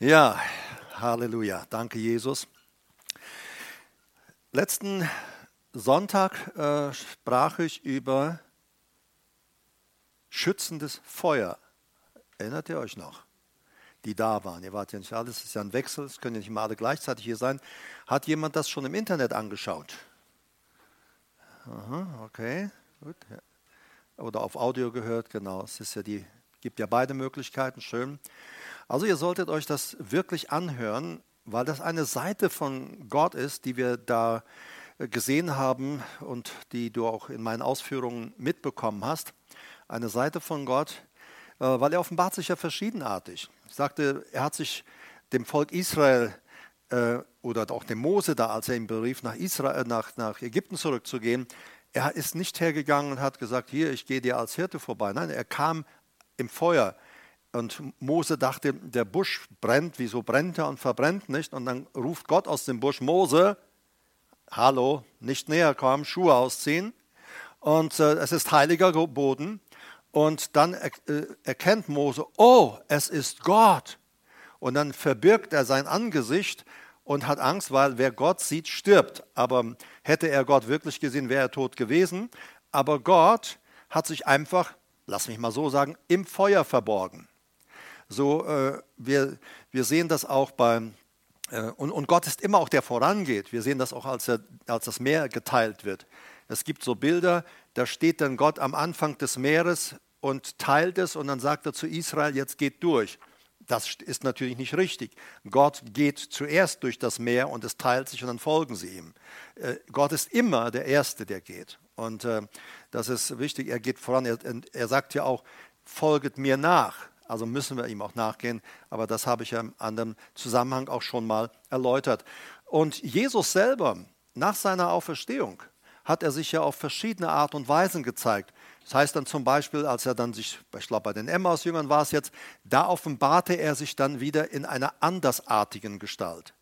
Ja, Halleluja. Danke, Jesus. Letzten Sonntag äh, sprach ich über schützendes Feuer. Erinnert ihr euch noch? Die da waren. Ihr wart ja nicht alles, es ist ja ein Wechsel, es können ja nicht mal alle gleichzeitig hier sein. Hat jemand das schon im Internet angeschaut? Aha, okay, gut. Oder auf Audio gehört, genau. Es ist ja die, gibt ja beide Möglichkeiten, schön. Also ihr solltet euch das wirklich anhören, weil das eine Seite von Gott ist, die wir da äh, gesehen haben und die du auch in meinen Ausführungen mitbekommen hast. Eine Seite von Gott, äh, weil er offenbart sich ja verschiedenartig. Ich sagte, er hat sich dem Volk Israel äh, oder auch dem Mose da, als er ihn berief, nach, Israel, nach, nach Ägypten zurückzugehen, er ist nicht hergegangen und hat gesagt, hier, ich gehe dir als Hirte vorbei. Nein, er kam im Feuer. Und Mose dachte, der Busch brennt, wieso brennt er und verbrennt nicht? Und dann ruft Gott aus dem Busch, Mose, hallo, nicht näher kommen, Schuhe ausziehen. Und äh, es ist heiliger Boden. Und dann er, äh, erkennt Mose, oh, es ist Gott. Und dann verbirgt er sein Angesicht und hat Angst, weil wer Gott sieht, stirbt. Aber hätte er Gott wirklich gesehen, wäre er tot gewesen. Aber Gott hat sich einfach, lass mich mal so sagen, im Feuer verborgen. So, äh, wir, wir sehen das auch beim, äh, und, und Gott ist immer auch der vorangeht. Wir sehen das auch, als, er, als das Meer geteilt wird. Es gibt so Bilder, da steht dann Gott am Anfang des Meeres und teilt es und dann sagt er zu Israel, jetzt geht durch. Das ist natürlich nicht richtig. Gott geht zuerst durch das Meer und es teilt sich und dann folgen sie ihm. Äh, Gott ist immer der Erste, der geht. Und äh, das ist wichtig, er geht voran. Er, er sagt ja auch, folget mir nach. Also müssen wir ihm auch nachgehen. Aber das habe ich ja im anderen Zusammenhang auch schon mal erläutert. Und Jesus selber, nach seiner Auferstehung, hat er sich ja auf verschiedene Art und Weisen gezeigt. Das heißt dann zum Beispiel, als er dann sich, ich glaube bei den Emmaus-Jüngern war es jetzt, da offenbarte er sich dann wieder in einer andersartigen Gestalt.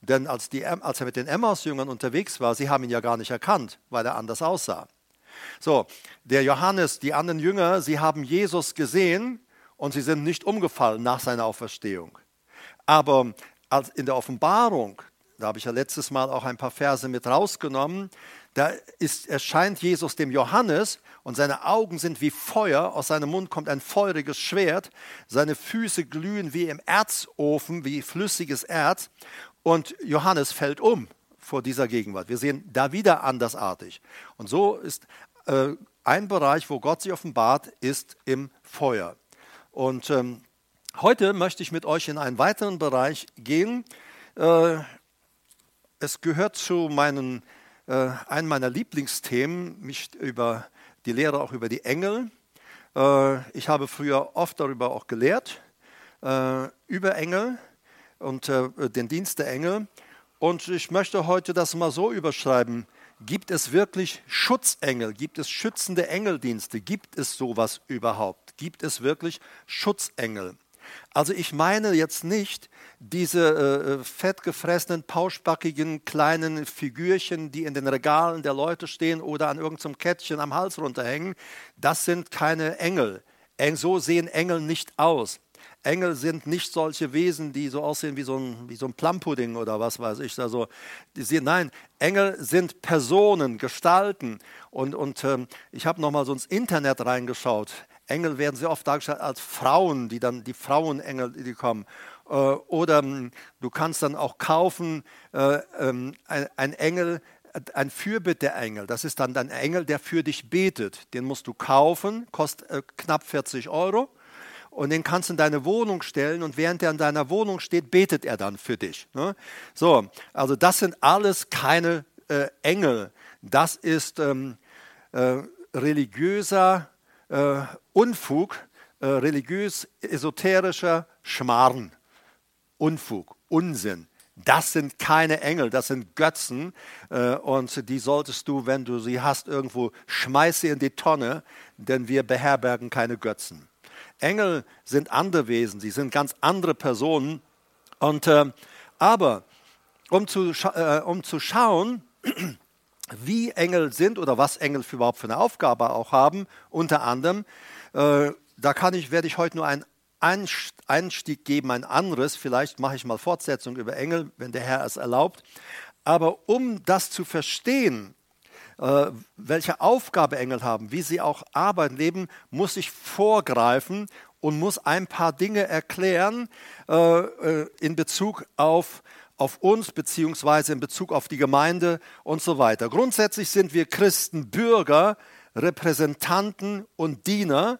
Denn als, die, als er mit den Emmaus-Jüngern unterwegs war, sie haben ihn ja gar nicht erkannt, weil er anders aussah. So, der Johannes, die anderen Jünger, sie haben Jesus gesehen und sie sind nicht umgefallen nach seiner Auferstehung. Aber in der Offenbarung, da habe ich ja letztes Mal auch ein paar Verse mit rausgenommen, da ist, erscheint Jesus dem Johannes und seine Augen sind wie Feuer, aus seinem Mund kommt ein feuriges Schwert, seine Füße glühen wie im Erzofen, wie flüssiges Erz und Johannes fällt um vor dieser Gegenwart. Wir sehen da wieder andersartig. Und so ist äh, ein Bereich, wo Gott sich offenbart, ist im Feuer. Und ähm, heute möchte ich mit euch in einen weiteren Bereich gehen. Äh, es gehört zu meinen, äh, einem meiner Lieblingsthemen, mich über die Lehre auch über die Engel. Äh, ich habe früher oft darüber auch gelehrt, äh, über Engel und äh, den Dienst der Engel. Und ich möchte heute das mal so überschreiben. Gibt es wirklich Schutzengel? Gibt es schützende Engeldienste? Gibt es sowas überhaupt? Gibt es wirklich Schutzengel? Also ich meine jetzt nicht diese äh, fettgefressenen, pauschbackigen kleinen Figürchen, die in den Regalen der Leute stehen oder an irgendeinem Kettchen am Hals runterhängen. Das sind keine Engel. So sehen Engel nicht aus. Engel sind nicht solche Wesen, die so aussehen wie so ein, wie so ein Plumpudding oder was weiß ich. Also, die, nein, Engel sind Personen, Gestalten. Und, und ähm, ich habe nochmal so ins Internet reingeschaut. Engel werden sehr oft dargestellt als Frauen, die dann die Frauenengel, die kommen. Äh, oder ähm, du kannst dann auch kaufen äh, ähm, ein, Engel, ein Fürbitte-Engel. Das ist dann ein Engel, der für dich betet. Den musst du kaufen, kostet äh, knapp 40 Euro und den kannst du in deine Wohnung stellen und während er in deiner Wohnung steht, betet er dann für dich. Ne? So, also das sind alles keine Engel. Das ist ähm, äh, religiöser äh, Unfug, äh, religiös-esoterischer Schmarrn. Unfug, Unsinn. Das sind keine Engel, das sind Götzen äh, und die solltest du, wenn du sie hast, irgendwo schmeiß in die Tonne, denn wir beherbergen keine Götzen. Engel sind andere Wesen, sie sind ganz andere Personen. Und, äh, aber um zu, äh, um zu schauen, wie Engel sind oder was Engel für überhaupt für eine Aufgabe auch haben, unter anderem, äh, da kann ich, werde ich heute nur einen Einstieg geben, ein anderes. Vielleicht mache ich mal Fortsetzung über Engel, wenn der Herr es erlaubt. Aber um das zu verstehen, äh, welche Aufgabe Engel haben, wie sie auch arbeiten, leben, muss ich vorgreifen und muss ein paar Dinge erklären äh, äh, in Bezug auf, auf uns beziehungsweise in Bezug auf die Gemeinde und so weiter. Grundsätzlich sind wir Christen Bürger, Repräsentanten und Diener,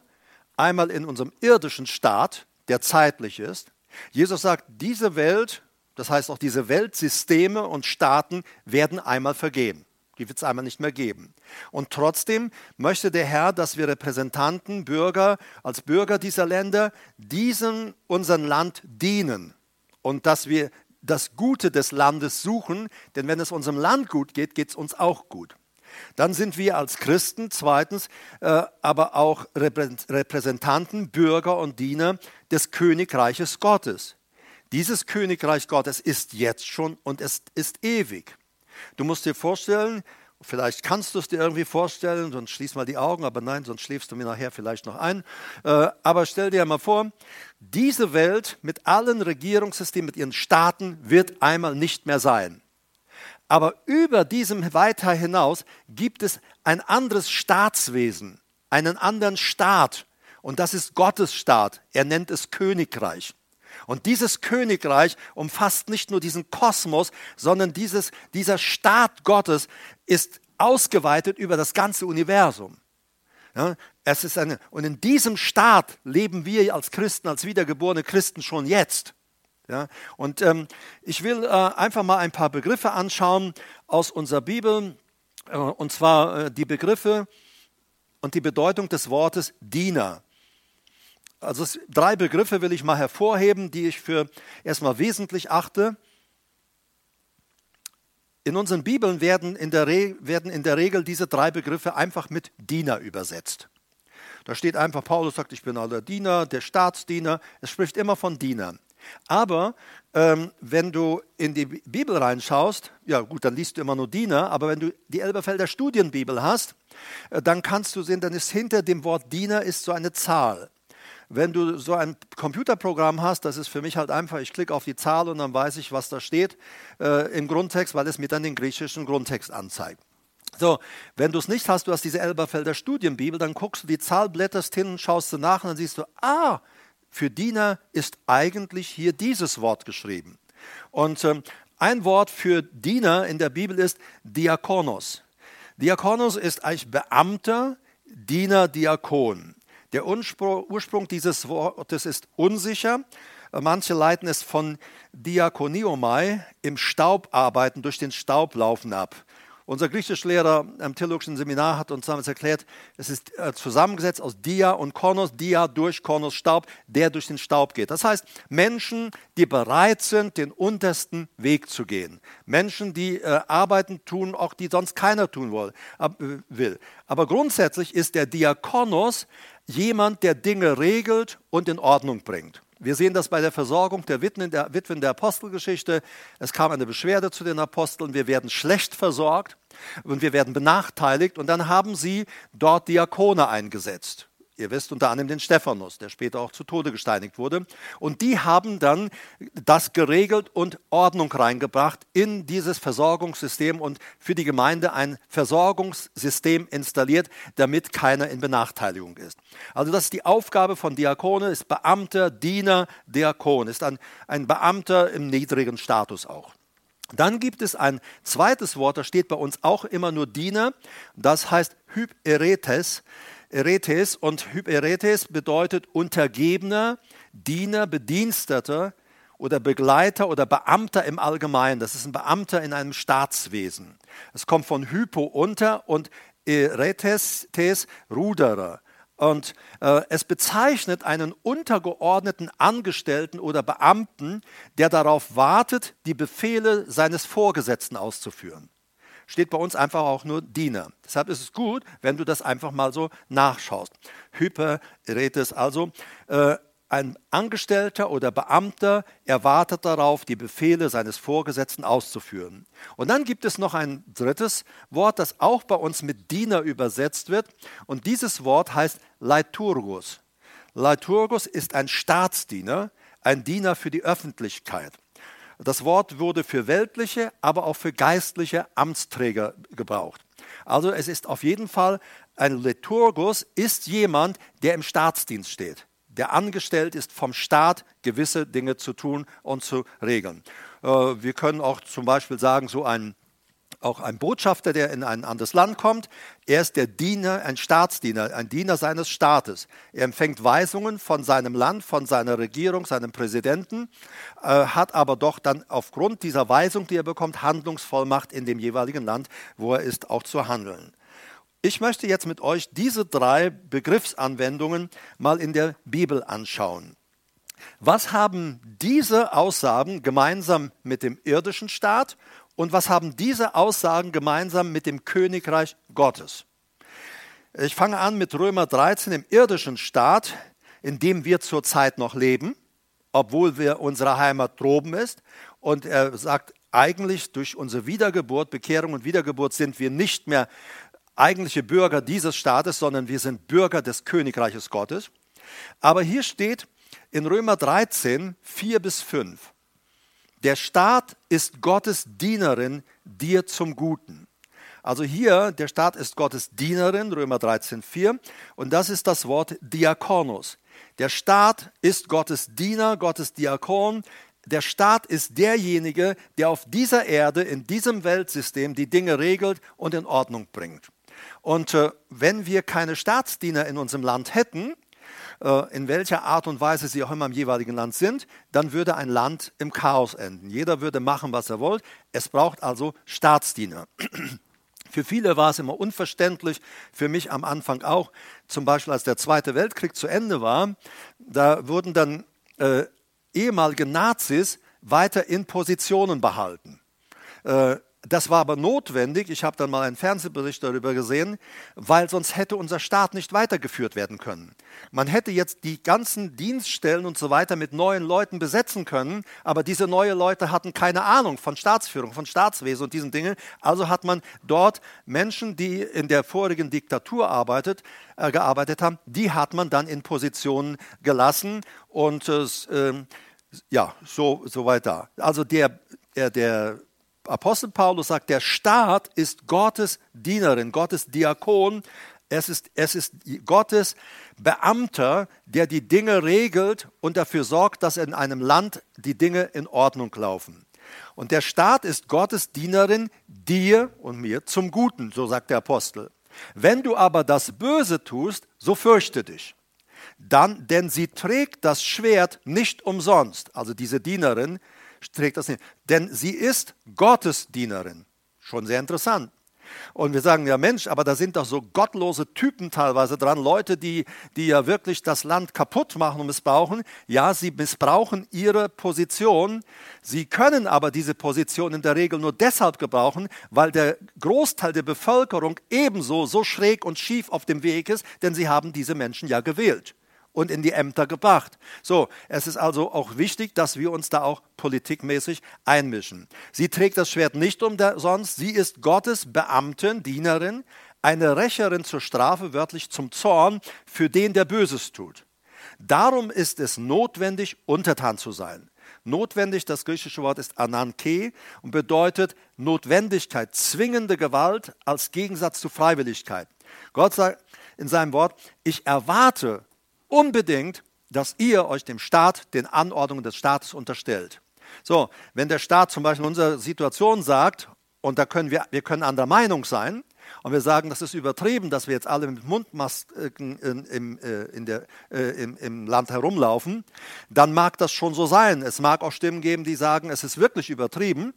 einmal in unserem irdischen Staat, der zeitlich ist. Jesus sagt, diese Welt, das heißt auch diese Weltsysteme und Staaten werden einmal vergehen. Die wird es einmal nicht mehr geben. Und trotzdem möchte der Herr, dass wir Repräsentanten, Bürger, als Bürger dieser Länder diesem unseren Land dienen und dass wir das Gute des Landes suchen, denn wenn es unserem Land gut geht, geht es uns auch gut. Dann sind wir als Christen zweitens äh, aber auch Repräsentanten, Bürger und Diener des Königreiches Gottes. Dieses Königreich Gottes ist jetzt schon und es ist ewig. Du musst dir vorstellen, vielleicht kannst du es dir irgendwie vorstellen, sonst schließ mal die Augen, aber nein, sonst schläfst du mir nachher vielleicht noch ein. Äh, aber stell dir mal vor, diese Welt mit allen Regierungssystemen, mit ihren Staaten wird einmal nicht mehr sein. Aber über diesem weiter hinaus gibt es ein anderes Staatswesen, einen anderen Staat. Und das ist Gottes Staat. Er nennt es Königreich. Und dieses Königreich umfasst nicht nur diesen Kosmos, sondern dieses, dieser Staat Gottes ist ausgeweitet über das ganze Universum. Ja, es ist eine, und in diesem Staat leben wir als Christen, als wiedergeborene Christen schon jetzt. Ja, und ähm, ich will äh, einfach mal ein paar Begriffe anschauen aus unserer Bibel, äh, und zwar äh, die Begriffe und die Bedeutung des Wortes Diener. Also drei Begriffe will ich mal hervorheben, die ich für erstmal wesentlich achte. In unseren Bibeln werden in, der werden in der Regel diese drei Begriffe einfach mit Diener übersetzt. Da steht einfach, Paulus sagt, ich bin aller Diener, der Staatsdiener. Es spricht immer von Dienern. Aber ähm, wenn du in die Bibel reinschaust, ja gut, dann liest du immer nur Diener, aber wenn du die Elberfelder Studienbibel hast, äh, dann kannst du sehen, dann ist hinter dem Wort Diener ist so eine Zahl wenn du so ein Computerprogramm hast, das ist für mich halt einfach, ich klicke auf die Zahl und dann weiß ich, was da steht äh, im Grundtext, weil es mir dann den griechischen Grundtext anzeigt. So, wenn du es nicht hast, du hast diese Elberfelder Studienbibel, dann guckst du die Zahl, blätterst hin und schaust du nach und dann siehst du, ah, für Diener ist eigentlich hier dieses Wort geschrieben. Und ähm, ein Wort für Diener in der Bibel ist Diakonos. Diakonos ist eigentlich Beamter, Diener, Diakon. Der Ursprung dieses Wortes ist unsicher. Manche leiten es von Diakoniomai, im Staub arbeiten, durch den Staub laufen ab. Unser Griechischlehrer am theologischen Seminar hat uns damals erklärt, es ist äh, zusammengesetzt aus Dia und Konos, Dia durch Konos Staub, der durch den Staub geht. Das heißt, Menschen, die bereit sind, den untersten Weg zu gehen. Menschen, die äh, Arbeiten tun, auch die sonst keiner tun äh, will. Aber grundsätzlich ist der Diakonos jemand, der Dinge regelt und in Ordnung bringt. Wir sehen das bei der Versorgung der Witwen der, Witwen der Apostelgeschichte. Es kam eine Beschwerde zu den Aposteln, wir werden schlecht versorgt und wir werden benachteiligt und dann haben sie dort Diakone eingesetzt. Ihr wisst unter anderem den Stephanus, der später auch zu Tode gesteinigt wurde. Und die haben dann das geregelt und Ordnung reingebracht in dieses Versorgungssystem und für die Gemeinde ein Versorgungssystem installiert, damit keiner in Benachteiligung ist. Also das ist die Aufgabe von Diakone, ist Beamter, Diener, Diakon, ist ein, ein Beamter im niedrigen Status auch. Dann gibt es ein zweites Wort, da steht bei uns auch immer nur Diener, das heißt Hyperetes. Eretes und Hyperetes bedeutet Untergebener, Diener, Bediensteter oder Begleiter oder Beamter im Allgemeinen. Das ist ein Beamter in einem Staatswesen. Es kommt von Hypo unter und Eretes, Ruderer. Und äh, es bezeichnet einen untergeordneten Angestellten oder Beamten, der darauf wartet, die Befehle seines Vorgesetzten auszuführen steht bei uns einfach auch nur Diener. Deshalb ist es gut, wenn du das einfach mal so nachschaust. Hyperetes also. Äh, ein Angestellter oder Beamter erwartet darauf, die Befehle seines Vorgesetzten auszuführen. Und dann gibt es noch ein drittes Wort, das auch bei uns mit Diener übersetzt wird. Und dieses Wort heißt Leiturgus. Liturgus ist ein Staatsdiener, ein Diener für die Öffentlichkeit. Das Wort wurde für weltliche, aber auch für geistliche Amtsträger gebraucht. Also es ist auf jeden Fall, ein Liturgus ist jemand, der im Staatsdienst steht, der angestellt ist vom Staat, gewisse Dinge zu tun und zu regeln. Äh, wir können auch zum Beispiel sagen, so ein auch ein Botschafter, der in ein anderes Land kommt. Er ist der Diener, ein Staatsdiener, ein Diener seines Staates. Er empfängt Weisungen von seinem Land, von seiner Regierung, seinem Präsidenten, äh, hat aber doch dann aufgrund dieser Weisung, die er bekommt, Handlungsvollmacht in dem jeweiligen Land, wo er ist, auch zu handeln. Ich möchte jetzt mit euch diese drei Begriffsanwendungen mal in der Bibel anschauen. Was haben diese Aussagen gemeinsam mit dem irdischen Staat und was haben diese Aussagen gemeinsam mit dem Königreich Gottes? Ich fange an mit Römer 13 im irdischen Staat, in dem wir zurzeit noch leben, obwohl wir unsere Heimat droben ist. Und er sagt, eigentlich durch unsere Wiedergeburt, Bekehrung und Wiedergeburt sind wir nicht mehr eigentliche Bürger dieses Staates, sondern wir sind Bürger des Königreiches Gottes. Aber hier steht in Römer 13, 4 bis 5, der Staat ist Gottes Dienerin dir zum Guten. Also hier, der Staat ist Gottes Dienerin, Römer 13,4, und das ist das Wort Diakonos. Der Staat ist Gottes Diener, Gottes Diakon. Der Staat ist derjenige, der auf dieser Erde, in diesem Weltsystem die Dinge regelt und in Ordnung bringt. Und äh, wenn wir keine Staatsdiener in unserem Land hätten, in welcher Art und Weise sie auch immer im jeweiligen Land sind, dann würde ein Land im Chaos enden. Jeder würde machen, was er wollte. Es braucht also Staatsdiener. Für viele war es immer unverständlich, für mich am Anfang auch. Zum Beispiel, als der Zweite Weltkrieg zu Ende war, da wurden dann äh, ehemalige Nazis weiter in Positionen behalten. Äh, das war aber notwendig, ich habe dann mal einen Fernsehbericht darüber gesehen, weil sonst hätte unser Staat nicht weitergeführt werden können. Man hätte jetzt die ganzen Dienststellen und so weiter mit neuen Leuten besetzen können, aber diese neuen Leute hatten keine Ahnung von Staatsführung, von Staatswesen und diesen Dingen. Also hat man dort Menschen, die in der vorigen Diktatur arbeitet, äh, gearbeitet haben, die hat man dann in Positionen gelassen und äh, ja, so, so weiter. Also der, der, der Apostel Paulus sagt, der Staat ist Gottes Dienerin, Gottes Diakon. Es ist, es ist Gottes Beamter, der die Dinge regelt und dafür sorgt, dass in einem Land die Dinge in Ordnung laufen. Und der Staat ist Gottes Dienerin dir und mir zum Guten, so sagt der Apostel. Wenn du aber das Böse tust, so fürchte dich. Dann, denn sie trägt das Schwert nicht umsonst, also diese Dienerin, trägt das nicht. Denn sie ist Gottes Dienerin. Schon sehr interessant. Und wir sagen, ja Mensch, aber da sind doch so gottlose Typen teilweise dran, Leute, die, die ja wirklich das Land kaputt machen und missbrauchen. Ja, sie missbrauchen ihre Position. Sie können aber diese Position in der Regel nur deshalb gebrauchen, weil der Großteil der Bevölkerung ebenso so schräg und schief auf dem Weg ist, denn sie haben diese Menschen ja gewählt und in die Ämter gebracht. So, es ist also auch wichtig, dass wir uns da auch politikmäßig einmischen. Sie trägt das Schwert nicht umsonst, sie ist Gottes Beamtin, Dienerin, eine Rächerin zur Strafe, wörtlich zum Zorn, für den, der Böses tut. Darum ist es notwendig, untertan zu sein. Notwendig, das griechische Wort ist ananke und bedeutet Notwendigkeit, zwingende Gewalt als Gegensatz zu Freiwilligkeit. Gott sagt in seinem Wort, ich erwarte unbedingt, dass ihr euch dem Staat, den Anordnungen des Staates unterstellt. So, wenn der Staat zum Beispiel in unserer Situation sagt, und da können wir, wir können anderer Meinung sein, und wir sagen, das ist übertrieben, dass wir jetzt alle mit Mundmasken in, äh, in der, äh, im, im, Land herumlaufen, dann mag das schon so sein. Es mag auch Stimmen geben, die sagen, es ist wirklich übertrieben.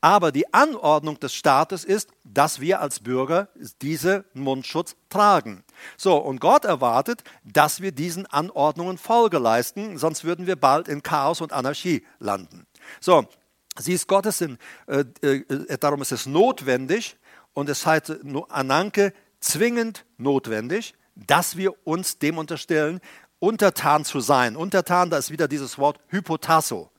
Aber die Anordnung des Staates ist, dass wir als Bürger diesen Mundschutz tragen. So, und Gott erwartet, dass wir diesen Anordnungen Folge leisten, sonst würden wir bald in Chaos und Anarchie landen. So, sie ist Gottes, in, äh, äh, darum ist es notwendig, und es heißt Ananke zwingend notwendig, dass wir uns dem unterstellen, untertan zu sein. Untertan, da ist wieder dieses Wort Hypotasso,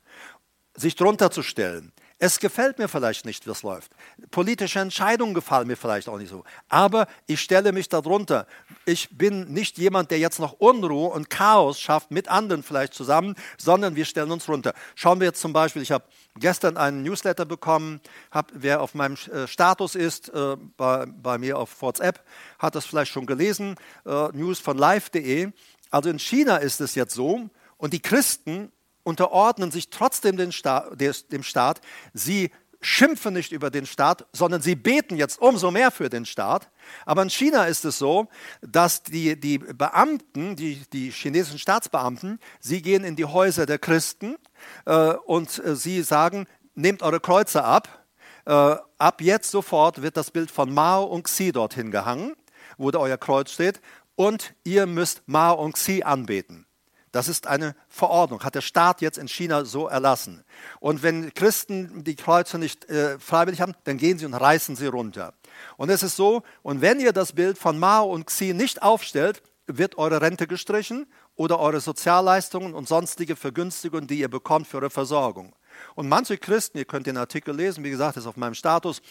sich drunter zu stellen. Es gefällt mir vielleicht nicht, wie es läuft. Politische Entscheidungen gefallen mir vielleicht auch nicht so. Aber ich stelle mich darunter. Ich bin nicht jemand, der jetzt noch Unruhe und Chaos schafft, mit anderen vielleicht zusammen, sondern wir stellen uns runter. Schauen wir jetzt zum Beispiel, ich habe gestern einen Newsletter bekommen, hab, wer auf meinem äh, Status ist, äh, bei, bei, mir auf WhatsApp, hat das vielleicht schon gelesen, äh, News von live.de. Also in China ist es jetzt so, und die Christen unterordnen sich trotzdem dem Staat. Sie schimpfen nicht über den Staat, sondern sie beten jetzt umso mehr für den Staat. Aber in China ist es so, dass die, die Beamten, die, die chinesischen Staatsbeamten, sie gehen in die Häuser der Christen äh, und äh, sie sagen, nehmt eure Kreuze ab. Äh, ab jetzt sofort wird das Bild von Mao und Xi dorthin gehangen, wo euer Kreuz steht, und ihr müsst Mao und Xi anbeten. Das ist eine Verordnung, hat der Staat jetzt in China so erlassen. Und wenn Christen die Kreuze nicht äh, freiwillig haben, dann gehen sie und reißen sie runter. Und es ist so, und wenn ihr das Bild von Mao und Xi nicht aufstellt, wird eure Rente gestrichen oder eure Sozialleistungen und sonstige Vergünstigungen, die ihr bekommt für eure Versorgung. Und manche Christen, ihr könnt den Artikel lesen, wie gesagt, ist auf meinem Status,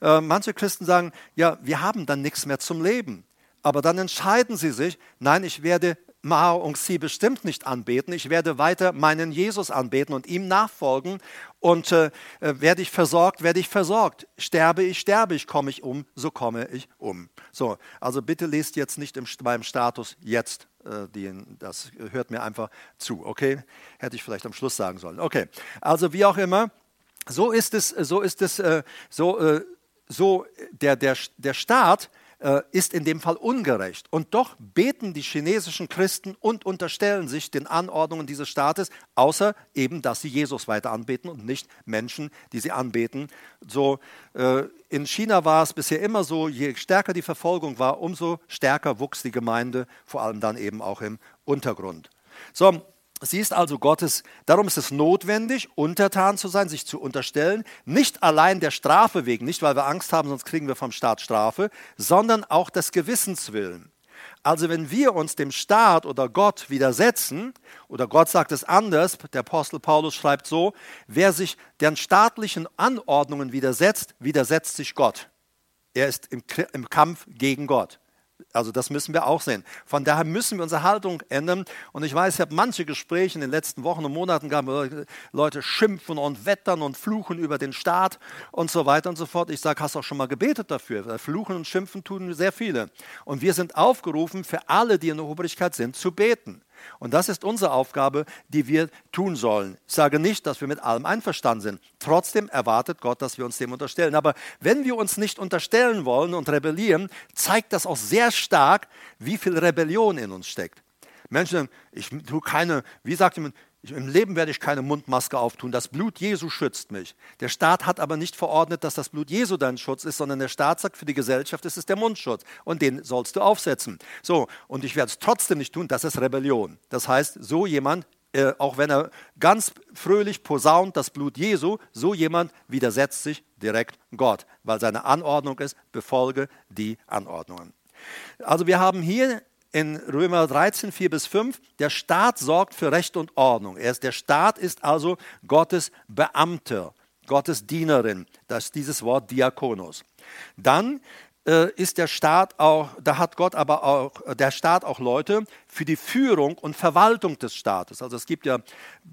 äh, manche Christen sagen, ja, wir haben dann nichts mehr zum Leben. Aber dann entscheiden sie sich, nein, ich werde Mao und Xi bestimmt nicht anbeten. Ich werde weiter meinen Jesus anbeten und ihm nachfolgen. Und äh, werde ich versorgt, werde ich versorgt. Sterbe ich, sterbe ich, komme ich um, so komme ich um. So, also bitte lest jetzt nicht im, beim Status jetzt. Äh, den, das hört mir einfach zu, okay? Hätte ich vielleicht am Schluss sagen sollen. Okay, also wie auch immer, so ist es, so ist es, äh, so, äh, so der, der, der Staat äh, ist in dem Fall ungerecht. Und doch beten die chinesischen Christen und unterstellen sich den Anordnungen dieses Staates, außer eben, dass sie Jesus weiter anbeten und nicht Menschen, die sie anbeten. So, äh, in China war es bisher immer so, je stärker die Verfolgung war, umso stärker wuchs die Gemeinde, vor allem dann eben auch im Untergrund. So, Sie ist also Gottes, darum ist es notwendig, untertan zu sein, sich zu unterstellen, nicht allein der Strafe wegen, nicht weil wir Angst haben, sonst kriegen wir vom Staat Strafe, sondern auch des Gewissens willen. Also wenn wir uns dem Staat oder Gott widersetzen, oder Gott sagt es anders, der Apostel Paulus schreibt so, wer sich den staatlichen Anordnungen widersetzt, widersetzt sich Gott. Er ist im, im Kampf gegen Gott. Also das müssen wir auch sehen. Von daher müssen wir unsere Haltung ändern. Und ich weiß, ich habe manche Gespräche in den letzten Wochen und Monaten gehabt, Leute schimpfen und wettern und fluchen über den Staat und so weiter und so fort. Ich sage, hast auch schon mal gebetet dafür? Fluchen und schimpfen tun sehr viele. Und wir sind aufgerufen, für alle, die in der Obrigkeit sind, zu beten. Und das ist unsere Aufgabe, die wir tun sollen. Ich sage nicht, dass wir mit allem einverstanden sind. Trotzdem erwartet Gott, dass wir uns dem unterstellen. Aber wenn wir uns nicht unterstellen wollen und rebellieren, zeigt das auch sehr stark, wie viel Rebellion in uns steckt. Menschen ich tue keine, wie sagt jemand, im Leben werde ich keine Mundmaske auftun. Das Blut Jesu schützt mich. Der Staat hat aber nicht verordnet, dass das Blut Jesu dein Schutz ist, sondern der Staat sagt, für die Gesellschaft ist es der Mundschutz. Und den sollst du aufsetzen. So, und ich werde es trotzdem nicht tun. Das ist Rebellion. Das heißt, so jemand, äh, auch wenn er ganz fröhlich posaunt das Blut Jesu, so jemand widersetzt sich direkt Gott, weil seine Anordnung ist, befolge die Anordnungen. Also wir haben hier in Römer 13, 4 bis 5, der Staat sorgt für Recht und Ordnung. Er ist, der Staat ist also Gottes Beamter, Gottes Dienerin. Das ist dieses Wort Diakonos. Dann äh, ist der Staat auch, da hat Gott aber auch, der Staat auch Leute für die Führung und Verwaltung des Staates. Also es gibt ja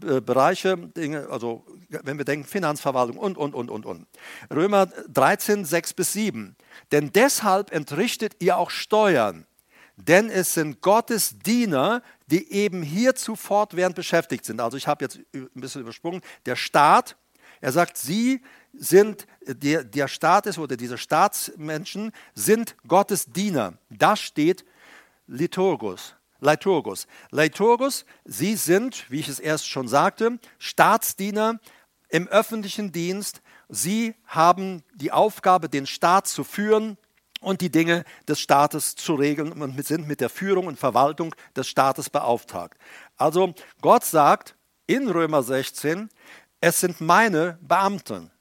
äh, Bereiche, Dinge, also wenn wir denken, Finanzverwaltung und, und, und, und, und. Römer 13, 6 bis 7. Denn deshalb entrichtet ihr auch Steuern denn es sind Gottes Diener, die eben hierzu fortwährend beschäftigt sind. Also ich habe jetzt ein bisschen übersprungen. Der Staat, er sagt, sie sind, der, der Staat ist oder diese Staatsmenschen sind Gottes Diener. Das steht Liturgus. Liturgus. Liturgus, sie sind, wie ich es erst schon sagte, Staatsdiener im öffentlichen Dienst. Sie haben die Aufgabe, den Staat zu führen, und die Dinge des Staates zu regeln und sind mit der Führung und Verwaltung des Staates beauftragt. Also Gott sagt in Römer 16, es sind meine Beamten.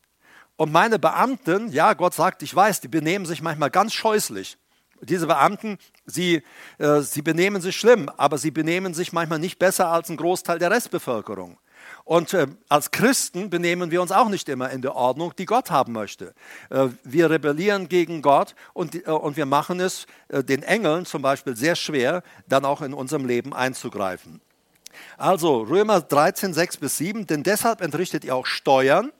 Und meine Beamten, ja, Gott sagt, ich weiß, die benehmen sich manchmal ganz scheußlich. Diese Beamten, sie, äh, sie benehmen sich schlimm, aber sie benehmen sich manchmal nicht besser als ein Großteil der Restbevölkerung. Und äh, als Christen benehmen wir uns auch nicht immer in der Ordnung, die Gott haben möchte. Äh, wir rebellieren gegen Gott und, äh, und wir machen es äh, den Engeln zum Beispiel sehr schwer, dann auch in unserem Leben einzugreifen. Also Römer 13, 6 bis 7, denn deshalb entrichtet ihr auch Steuern.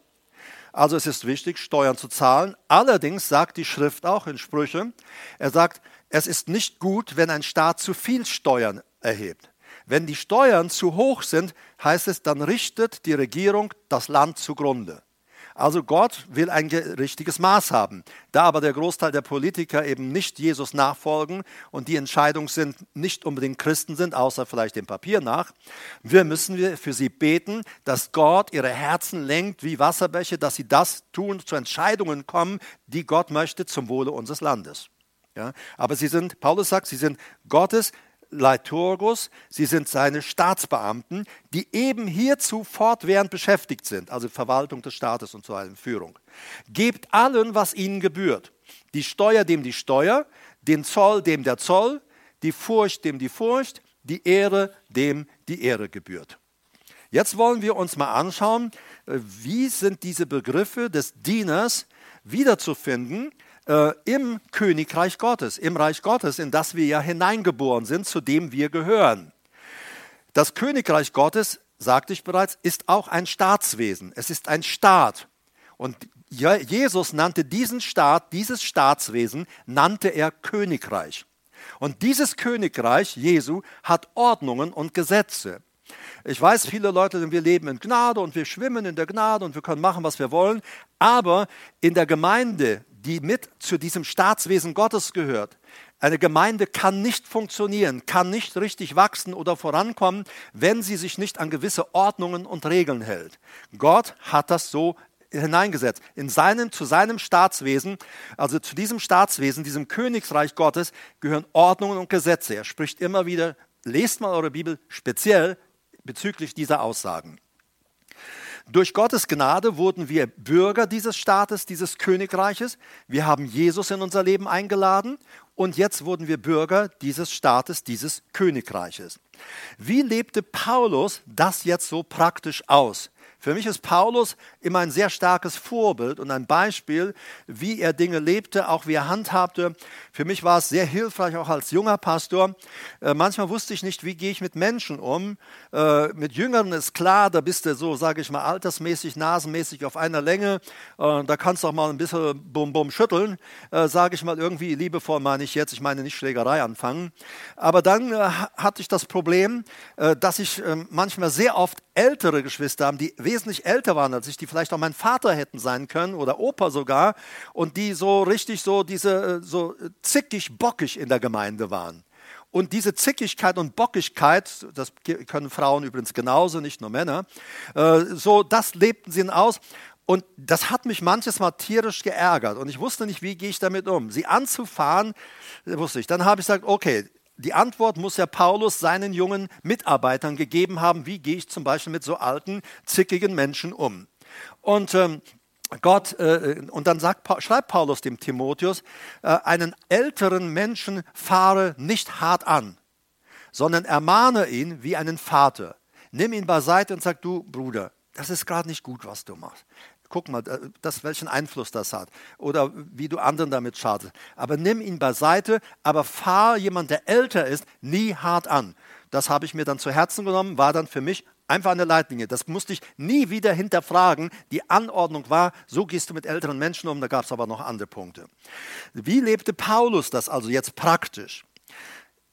Also es ist wichtig, Steuern zu zahlen. Allerdings sagt die Schrift auch in Sprüche, er sagt, es ist nicht gut, wenn ein Staat zu viel Steuern erhebt. Wenn die Steuern zu hoch sind, heißt es, dann richtet die Regierung das Land zugrunde. Also Gott will ein richtiges Maß haben. Da aber der Großteil der Politiker eben nicht Jesus nachfolgen und die Entscheidungen sind, nicht unbedingt Christen sind, außer vielleicht dem Papier nach, wir müssen wir für sie beten, dass Gott ihre Herzen lenkt wie Wasserbäche, dass sie das tun, zu Entscheidungen kommen, die Gott möchte zum Wohle unseres Landes. Ja, aber sie sind, Paulus sagt, sie sind Gottes Leiturgus, sie sind seine Staatsbeamten, die eben hierzu fortwährend beschäftigt sind, also Verwaltung des Staates und so weiter, Führung. Gebt allen, was ihnen gebührt. Die Steuer dem die Steuer, den Zoll dem der Zoll, die Furcht dem die Furcht, die Ehre dem die Ehre gebührt. Jetzt wollen wir uns mal anschauen, äh, wie sind diese Begriffe des Dieners wiederzufinden äh, im Königreich Gottes, im Reich Gottes, in das wir ja hineingeboren sind, zu dem wir gehören. Das Königreich Gottes, sagte ich bereits, ist auch ein Staatswesen. Es ist ein Staat. Und Jesus nannte diesen Staat, dieses Staatswesen, nannte er Königreich. Und dieses Königreich Jesu hat Ordnungen und Gesetze. Ich weiß, viele Leute, wir leben in Gnade und wir schwimmen in der Gnade und wir können machen, was wir wollen. Aber in der Gemeinde, die mit zu diesem Staatswesen Gottes gehört. Eine Gemeinde kann nicht funktionieren, kann nicht richtig wachsen oder vorankommen, wenn sie sich nicht an gewisse Ordnungen und Regeln hält. Gott hat das so hineingesetzt. In seinem, zu seinem Staatswesen, also zu diesem Staatswesen, diesem Königsreich Gottes, gehören Ordnungen und Gesetze. Er spricht immer wieder, lest mal eure Bibel speziell bezüglich dieser Aussagen. Durch Gottes Gnade wurden wir Bürger dieses Staates, dieses Königreiches. Wir haben Jesus in unser Leben eingeladen und jetzt wurden wir Bürger dieses Staates, dieses Königreiches. Wie lebte Paulus das jetzt so praktisch aus? Für mich ist Paulus immer ein sehr starkes Vorbild und ein Beispiel, wie er Dinge lebte, auch wie er handhabte. Für mich war es sehr hilfreich, auch als junger Pastor. Äh, manchmal wusste ich nicht, wie gehe ich mit Menschen um. Äh, mit Jüngeren ist klar, da bist du so, sage ich mal, altersmäßig, nasenmäßig auf einer Länge. Äh, da kannst du auch mal ein bisschen bum bum schütteln, äh, sage ich mal irgendwie liebevoll meine ich jetzt. Ich meine nicht Schlägerei anfangen. Aber dann äh, hatte ich das Problem, äh, dass ich manchmal sehr oft ältere Geschwister haben, die wesentlich älter waren als ich, die vielleicht auch mein Vater hätten sein können oder Opa sogar und die so richtig so diese so zickig bockig in der Gemeinde waren. Und diese Zickigkeit und Bockigkeit, das können Frauen übrigens genauso, nicht nur Männer, äh, so das lebten sie aus. Und das hat mich manches Mal tierisch geärgert. Und ich wusste nicht, wie gehe ich damit um. Sie anzufahren, wusste ich. Dann habe ich gesagt, okay, die Antwort muss ja Paulus seinen jungen Mitarbeitern gegeben haben. Wie gehe ich zum Beispiel mit so alten, zickigen Menschen um? Und ähm, Gott, äh, und dann sagt, schreibt Paulus dem Timotheus, äh, einen älteren Menschen fahre nicht hart an, sondern ermahne ihn wie einen Vater. Nimm ihn beiseite und sag, du Bruder, das ist gerade nicht gut, was du machst guck mal, äh, das, welchen Einfluss das hat oder wie du anderen damit schadest. Aber nimm ihn beiseite, aber fahr jemand, der älter ist, nie hart an. Das habe ich mir dann zu Herzen genommen, war dann für mich einfach eine Leitlinie. Das musste ich nie wieder hinterfragen. Die Anordnung war, so gehst du mit älteren Menschen um, da gab es aber noch andere Punkte. Wie lebte Paulus das also jetzt praktisch?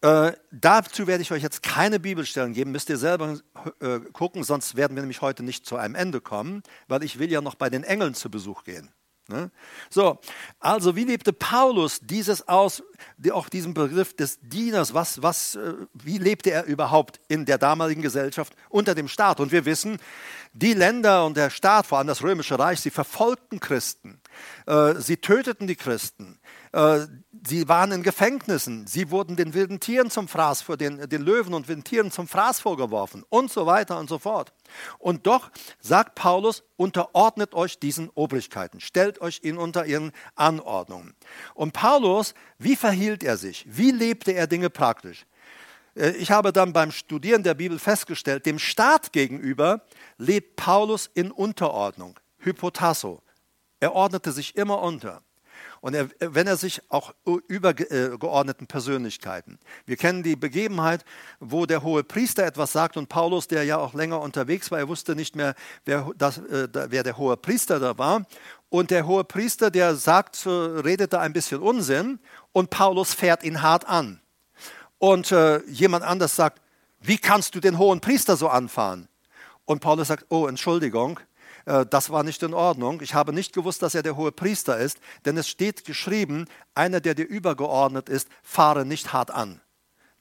Äh, dazu werde ich euch jetzt keine Bibelstellen geben, müsst ihr selber äh, gucken, sonst werden wir nämlich heute nicht zu einem Ende kommen, weil ich will ja noch bei den Engeln zu Besuch gehen. Ne? So, also wie lebte Paulus dieses aus, die, auch diesen Begriff des Dieners, was, was, äh, wie lebte er überhaupt in der damaligen Gesellschaft unter dem Staat? Und wir wissen, die Länder und der Staat, vor allem das Römische Reich, sie verfolgten Christen, äh, sie töteten die Christen, sie waren in Gefängnissen, sie wurden den wilden Tieren zum Fraß, vor den, den Löwen und wilden Tieren zum Fraß vorgeworfen und so weiter und so fort. Und doch sagt Paulus, unterordnet euch diesen Obrigkeiten, stellt euch ihnen unter ihren Anordnungen. Und Paulus, wie verhielt er sich? Wie lebte er Dinge praktisch? Äh, ich habe dann beim Studieren der Bibel festgestellt, dem Staat gegenüber lebt Paulus in Unterordnung, Hypotasso. Er ordnete sich immer unter. Und er, wenn er sich auch übergeordneten Persönlichkeiten. Wir kennen die Begebenheit, wo der hohe Priester etwas sagt und Paulus, der ja auch länger unterwegs war, er wusste nicht mehr, wer, das, äh, wer der hohe Priester da war. Und der hohe Priester, der sagt, redet da ein bisschen Unsinn und Paulus fährt ihn hart an. Und äh, jemand anders sagt, wie kannst du den hohen Priester so anfahren? Und Paulus sagt, oh, Entschuldigung, äh, das war nicht in Ordnung. Ich habe nicht gewusst, dass er der hohe Priester ist, denn es steht geschrieben, einer, der dir übergeordnet ist, fahre nicht hart an.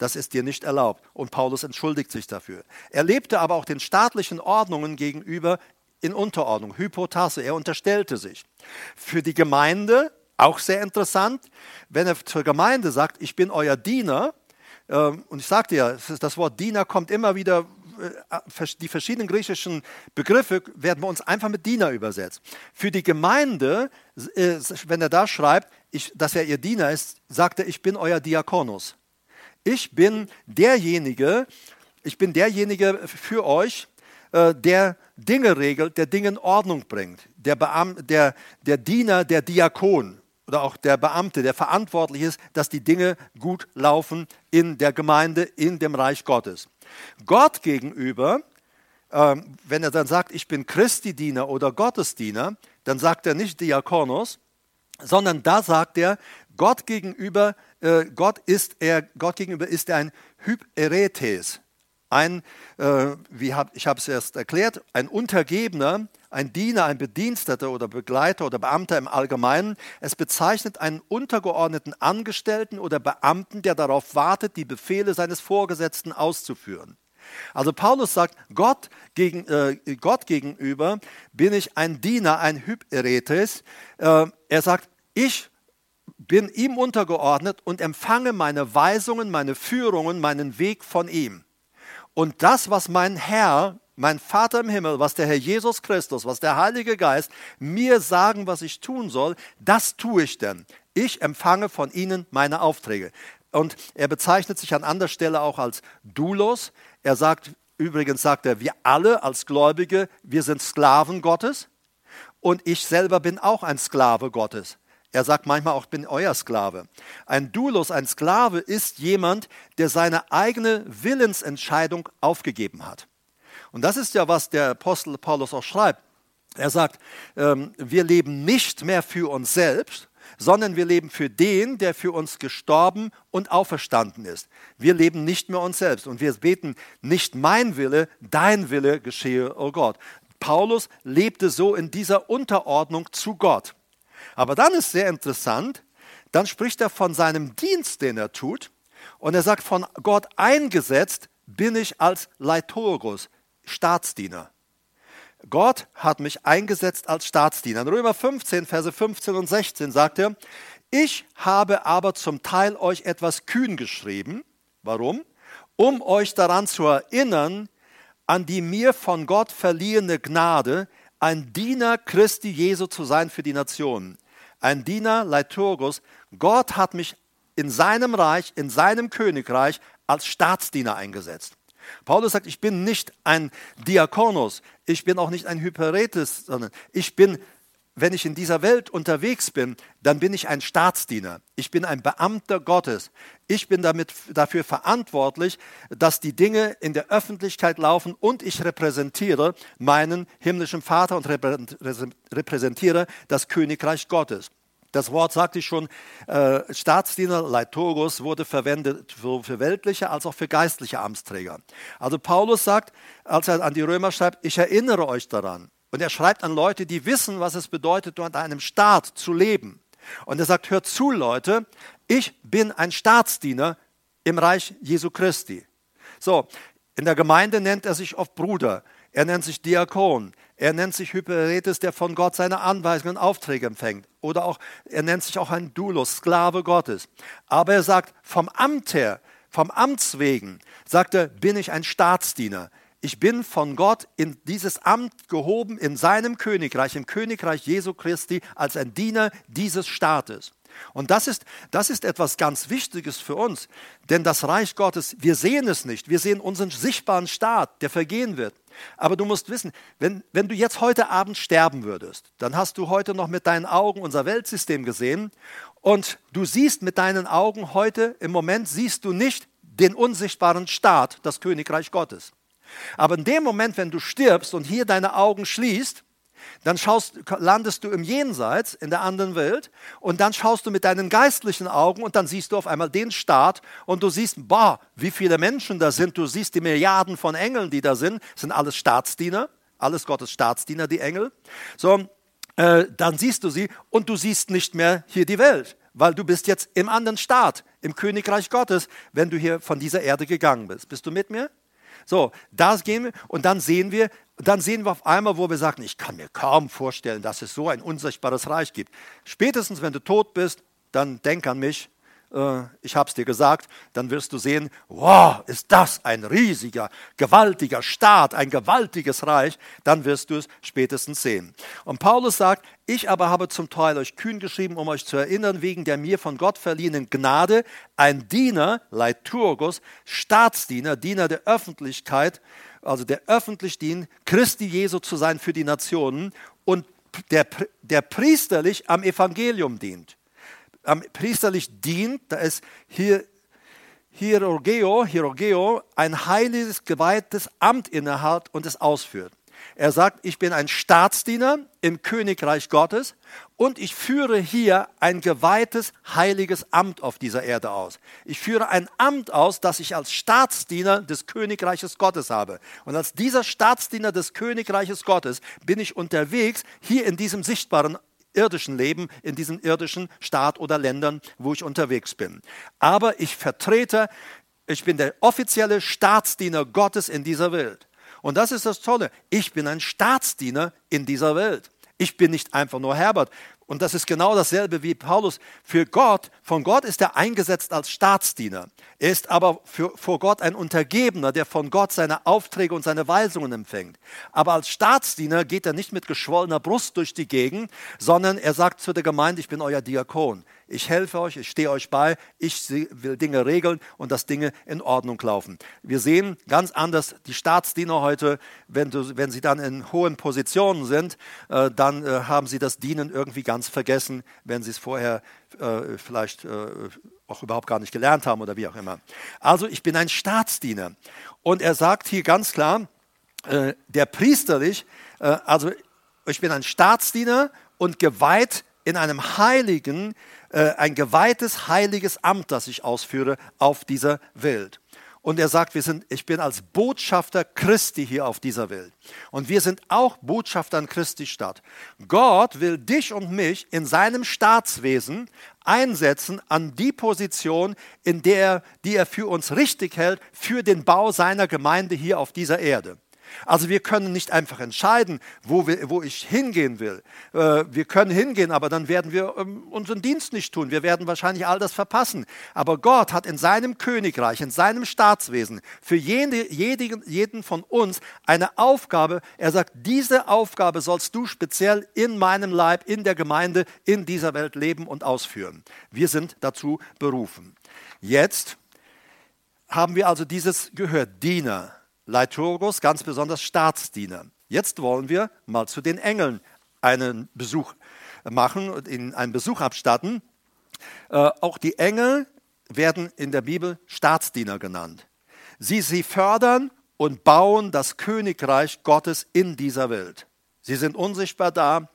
Das ist dir nicht erlaubt. Und Paulus entschuldigt sich dafür. Er lebte aber auch den staatlichen Ordnungen gegenüber in Unterordnung, Hypotasse. Er unterstellte sich. Für die Gemeinde, auch sehr interessant, wenn er zur Gemeinde sagt, ich bin euer Diener, ähm, und ich sagte ja, das Wort Diener kommt immer wieder äh, die verschiedenen griechischen Begriffe werden bei uns einfach mit Diener übersetzt. Für die Gemeinde, äh, wenn er da schreibt, dass er ihr Diener ist, sagt er, ich bin euer Diakonus. Ich bin derjenige, ich bin derjenige für euch, äh, der Dinge regelt, der Dinge in Ordnung bringt. Der, Beam, der, der Diener, der Diakon oder auch der Beamte, der verantwortlich ist, dass die Dinge gut laufen in der Gemeinde, in dem Reich Gottes. Gott gegenüber, ähm, wenn er dann sagt, ich bin Christi-Diener oder Gottesdiener, dann sagt er nicht Diakonos, sondern da sagt er, Gott gegenüber, äh, Gott ist er, Gott gegenüber ist er ein Hyperetes, ein, äh, hab, ich habe es erst erklärt, ein Untergebener, ein Diener, ein Bediensteter oder Begleiter oder Beamter im Allgemeinen. Es bezeichnet einen untergeordneten Angestellten oder Beamten, der darauf wartet, die Befehle seines Vorgesetzten auszuführen. Also Paulus sagt, Gott, gegen, äh, Gott gegenüber bin ich ein Diener, ein Hyperetes. Äh, er sagt, ich bin ihm untergeordnet und empfange meine Weisungen, meine Führungen, meinen Weg von ihm. Und das, was mein Herr, mein Vater im Himmel, was der Herr Jesus Christus, was der Heilige Geist mir sagen, was ich tun soll, das tue ich denn. Ich empfange von ihnen meine Aufträge. Und er bezeichnet sich an anderer Stelle auch als Doulos. Er sagt, übrigens sagt er, wir alle als Gläubige, wir sind Sklaven Gottes. Und ich selber bin auch ein Sklave Gottes. Er sagt manchmal auch, ich bin euer Sklave. Ein Doulos, ein Sklave ist jemand, der seine eigene Willensentscheidung aufgegeben hat. Und das ist ja, was der Apostel Paulus auch schreibt. Er sagt, ähm, wir leben nicht mehr für uns selbst, sondern wir leben für den, der für uns gestorben und auferstanden ist. Wir leben nicht mehr uns selbst und wir beten nicht mein Wille, dein Wille geschehe, oh Gott. Paulus lebte so in dieser Unterordnung zu Gott. Aber dann ist sehr interessant, dann spricht er von seinem Dienst, den er tut. Und er sagt, von Gott eingesetzt bin ich als Leitorus, Staatsdiener. Gott hat mich eingesetzt als Staatsdiener. In Römer 15, Verse 15 und 16 sagt er, ich habe aber zum Teil euch etwas kühn geschrieben. Warum? Um euch daran zu erinnern, an die mir von Gott verliehene Gnade, ein Diener Christi Jesu zu sein für die Nationen. Ein Diener Liturgus. Gott hat mich in seinem Reich, in seinem Königreich als Staatsdiener eingesetzt. Paulus sagt, ich bin nicht ein Diakonos, ich bin auch nicht ein Hyperetes, sondern ich bin wenn ich in dieser Welt unterwegs bin, dann bin ich ein Staatsdiener. Ich bin ein Beamter Gottes. Ich bin damit, dafür verantwortlich, dass die Dinge in der Öffentlichkeit laufen und ich repräsentiere meinen himmlischen Vater und repräsentiere das Königreich Gottes. Das Wort sagte ich schon, äh, Staatsdiener, Leitorus, wurde verwendet für, für weltliche als auch für geistliche Amtsträger. Also Paulus sagt, als er an die Römer schreibt, ich erinnere euch daran. Und er schreibt an Leute, die wissen, was es bedeutet, unter einem Staat zu leben. Und er sagt, hört zu, Leute, ich bin ein Staatsdiener im Reich Jesu Christi. So, in der Gemeinde nennt er sich oft Bruder, er nennt sich Diakon, er nennt sich Hyperetes, der von Gott seine Anweisungen und Aufträge empfängt. Oder auch, er nennt sich auch ein Doulos, Sklave Gottes. Aber er sagt, vom Amt her, vom Amts wegen, sagt er, bin ich ein Staatsdiener. Ich bin von Gott in dieses Amt gehoben, in seinem Königreich, im Königreich Jesu Christi, als ein Diener dieses Staates. Und das ist, das ist etwas ganz Wichtiges für uns, denn das Reich Gottes, wir sehen es nicht. Wir sehen unseren sichtbaren Staat, der vergehen wird. Aber du musst wissen, wenn, wenn du jetzt heute Abend sterben würdest, dann hast du heute noch mit deinen Augen unser Weltsystem gesehen und du siehst mit deinen Augen heute, im Moment siehst du nicht den unsichtbaren Staat, das Königreich Gottes. Aber in dem Moment, wenn du stirbst und hier deine Augen schließt, dann schaust, landest du im Jenseits, in der anderen Welt, und dann schaust du mit deinen geistlichen Augen und dann siehst du auf einmal den Staat und du siehst, boah, wie viele Menschen da sind, du siehst die Milliarden von Engeln, die da sind, das sind alles Staatsdiener, alles Gottes Staatsdiener, die Engel. So, äh, dann siehst du sie und du siehst nicht mehr hier die Welt, weil du bist jetzt im anderen Staat, im Königreich Gottes, wenn du hier von dieser Erde gegangen bist. Bist du mit mir? So, das gehen wir und dann sehen wir, dann sehen wir auf einmal, wo wir sagen, ich kann mir kaum vorstellen, dass es so ein unsichtbares Reich gibt. Spätestens, wenn du tot bist, dann denk an mich, äh, ich habe es dir gesagt, dann wirst du sehen, wow, ist das ein riesiger, gewaltiger Staat, ein gewaltiges Reich, dann wirst du es spätestens sehen. Und Paulus sagt, ich aber habe zum Teil euch kühn geschrieben, um euch zu erinnern, wegen der mir von Gott verliehenen Gnade, ein Diener, Leiturgos, Staatsdiener, Diener der Öffentlichkeit, also der öffentlich dient, Christi Jesu zu sein für die Nationen und der, der priesterlich am Evangelium dient ähm, priesterlich dient, da ist hier Hierogeo, Hierogeo ein heiliges, geweihtes Amt innehat und es ausführt. Er sagt, ich bin ein Staatsdiener im Königreich Gottes und ich führe hier ein geweihtes, heiliges Amt auf dieser Erde aus. Ich führe ein Amt aus, das ich als Staatsdiener des Königreiches Gottes habe. Und als dieser Staatsdiener des Königreiches Gottes bin ich unterwegs hier in diesem sichtbaren irdischen Leben, in diesem irdischen Staat oder Ländern, wo ich unterwegs bin. Aber ich vertrete, ich bin der offizielle Staatsdiener Gottes in dieser Welt. Und das ist das Tolle. Ich bin ein Staatsdiener in dieser Welt. Ich bin nicht einfach nur Herbert. Und das ist genau dasselbe wie Paulus. Für Gott, von Gott ist er eingesetzt als Staatsdiener. Er ist aber für, vor Gott ein Untergebener, der von Gott seine Aufträge und seine Weisungen empfängt. Aber als Staatsdiener geht er nicht mit geschwollener Brust durch die Gegend, sondern er sagt zu der Gemeinde, ich bin euer Diakon ich helfe euch, ich stehe euch bei, ich will Dinge regeln und dass Dinge in Ordnung laufen. Wir sehen ganz anders die Staatsdiener heute, wenn, du, wenn sie dann in hohen Positionen sind, äh, dann äh, haben sie das Dienen irgendwie ganz vergessen, wenn sie es vorher äh, vielleicht äh, auch überhaupt gar nicht gelernt haben oder wie auch immer. Also ich bin ein Staatsdiener. Und er sagt hier ganz klar, äh, der priesterlich, äh, also ich bin ein Staatsdiener und geweiht in einem heiligen, äh, ein geweihtes, heiliges Amt, das ich ausführe auf dieser Welt. Und er sagt, wir sind, ich bin als Botschafter Christi hier auf dieser Welt. Und wir sind auch Botschafter an Christi Stadt. Gott will dich und mich in seinem Staatswesen einsetzen an die Position, in der, die er für uns richtig hält, für den Bau seiner Gemeinde hier auf dieser Erde. Also wir können nicht einfach entscheiden, wo, wir, wo ich hingehen will. Äh, wir können hingehen, aber dann werden wir ähm, unseren Dienst nicht tun. Wir werden wahrscheinlich all das verpassen. Aber Gott hat in seinem Königreich, in seinem Staatswesen für jede, jeden, jeden von uns eine Aufgabe. Er sagt, diese Aufgabe sollst du speziell in meinem Leib, in der Gemeinde, in dieser Welt leben und ausführen. Wir sind dazu berufen. Jetzt haben wir also dieses gehört, Diener. Leiturgos, ganz besonders Staatsdiener. Jetzt wollen wir mal zu den Engeln einen Besuch machen und ihnen einen Besuch abstatten. Äh, auch die Engel werden in der Bibel Staatsdiener genannt. Sie, sie fördern und bauen das Königreich Gottes in dieser Welt. Sie sind unsichtbar da.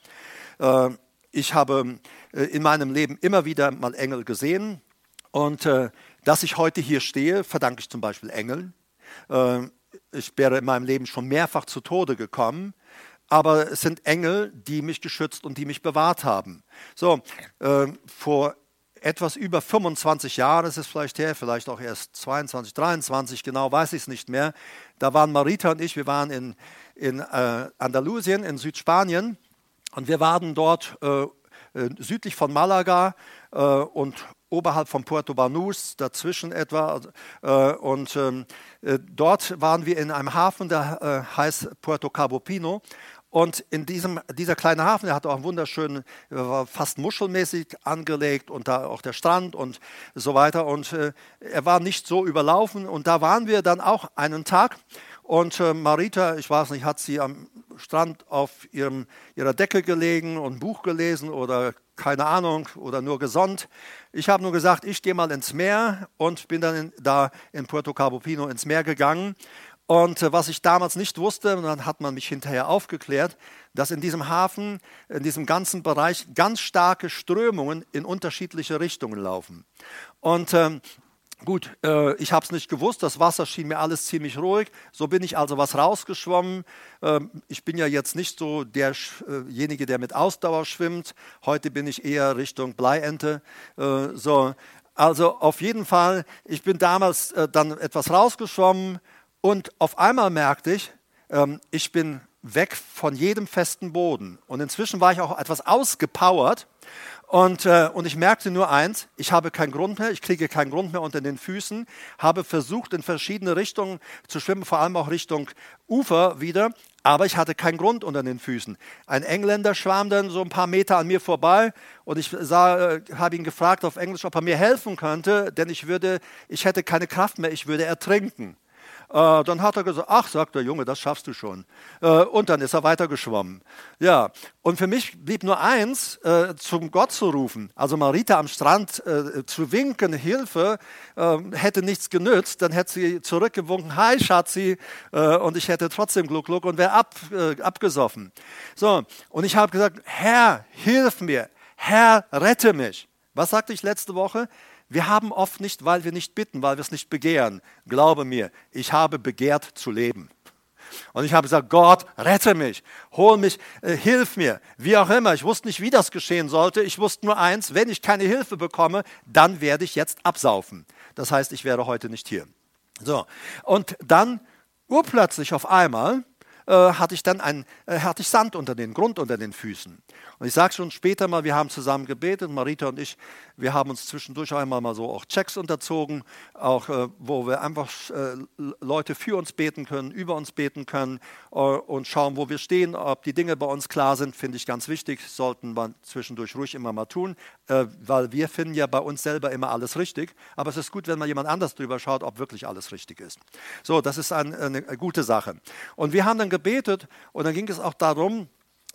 Äh, ich habe äh, in meinem Leben immer wieder mal Engel gesehen. Und äh, dass ich heute hier stehe, verdanke ich zum Beispiel Engeln. Ich wäre in meinem Leben schon mehrfach zu Tode gekommen, aber es sind Engel, die mich geschützt und die mich bewahrt haben. So, äh, vor etwas über 25 Jahren ist vielleicht her, vielleicht auch erst 22, 23, genau weiß ich es nicht mehr. Da waren Marita und ich, wir waren in, in äh, Andalusien, in Südspanien und wir waren dort äh, äh südlich von Malaga äh, und oberhalb von Puerto Banús, dazwischen etwa. Äh, und ähm, äh, dort waren wir in einem Hafen, der heißt Puerto Cabo Pino. Und in diesem, dieser kleine Hafen, der hatte auch einen wunderschönen, fast muschelmäßig angelegt und da auch der Strand und so weiter. Und äh, er war nicht so überlaufen. Und da waren wir dann auch einen Tag. Und äh, Marita, ich weiß nicht, hat sie am Strand auf ihrem, ihrer Decke gelegen und ein Buch gelesen oder keine Ahnung oder nur gesonnt. Ich habe nur gesagt, ich gehe mal ins Meer und bin dann in, da in Puerto Cabo Pino ins Meer gegangen und äh, was ich damals nicht wusste, und dann hat man mich hinterher aufgeklärt, dass in diesem Hafen, in diesem ganzen Bereich ganz starke Strömungen in unterschiedliche Richtungen laufen. Und ähm, Gut, äh, ich habe es nicht gewusst, das Wasser schien mir alles ziemlich ruhig. So bin ich also was rausgeschwommen. Ähm, ich bin ja jetzt nicht so derjenige, der mit Ausdauer schwimmt. Heute bin ich eher Richtung Bleiente. Äh, so. Also auf jeden Fall, ich bin damals äh, dann etwas rausgeschwommen, und auf einmal merkte ich, ähm, ich bin weg von jedem festen Boden. Und inzwischen war ich auch etwas ausgepowert. Und, äh, und ich merkte nur eins, ich habe keinen Grund mehr, ich kriege keinen Grund mehr unter den Füßen, habe versucht, in verschiedene Richtungen zu schwimmen, vor allem auch Richtung Ufer wieder, aber ich hatte keinen Grund unter den Füßen. Ein Engländer schwamm dann so ein paar Meter an mir vorbei und ich äh, habe ihn gefragt auf Englisch, ob er mir helfen könnte, denn ich, würde, ich hätte keine Kraft mehr, ich würde ertrinken. Äh, dann hat er gesagt, ach, sagt der Junge, das schaffst du schon. Äh, und dann ist er weitergeschwommen. Ja, und für mich blieb nur eins, äh, zum Gott zu rufen. Also Marita am Strand zu winken, Hilfe, ähm, hätte nichts genützt. Dann hätte sie zurückgewunken, hi Schatzi, und ich hätte trotzdem Gluck, Gluck und wäre ab, abgesoffen. So, und ich habe gesagt, Herr, hilf mir, Herr, rette mich. Was sagte ich letzte Woche? Wir haben oft nicht, weil wir nicht bitten, weil wir es nicht begehren. Glaube mir, ich habe begehrt zu leben. Und ich habe gesagt, Gott, rette mich, hol mich, äh, hilf mir, wie auch immer. Ich wusste nicht, wie das geschehen sollte. Ich wusste nur eins, wenn ich keine Hilfe bekomme, dann werde ich jetzt absaufen. Das heißt, ich wäre heute nicht hier. So, und dann urplötzlich auf einmal äh, hatte ich dann ein, äh, hatte ich Sand unter den Grund unter den Füßen. Und ich sage schon später mal, wir haben zusammen gebetet, Marita und ich, wir haben uns zwischendurch einmal mal so auch Checks unterzogen, auch äh, wo wir einfach äh, Leute für uns beten können, über uns beten können äh, und schauen, wo wir stehen, ob die Dinge bei uns klar sind, finde ich ganz wichtig, sollten wir zwischendurch ruhig immer mal tun, äh, weil wir finden ja bei uns selber immer alles richtig, aber es ist gut, wenn mal jemand anders drüber schaut, ob wirklich alles richtig ist. So, das ist ein, eine gute Sache. Und wir haben dann gebetet und dann ging es auch darum,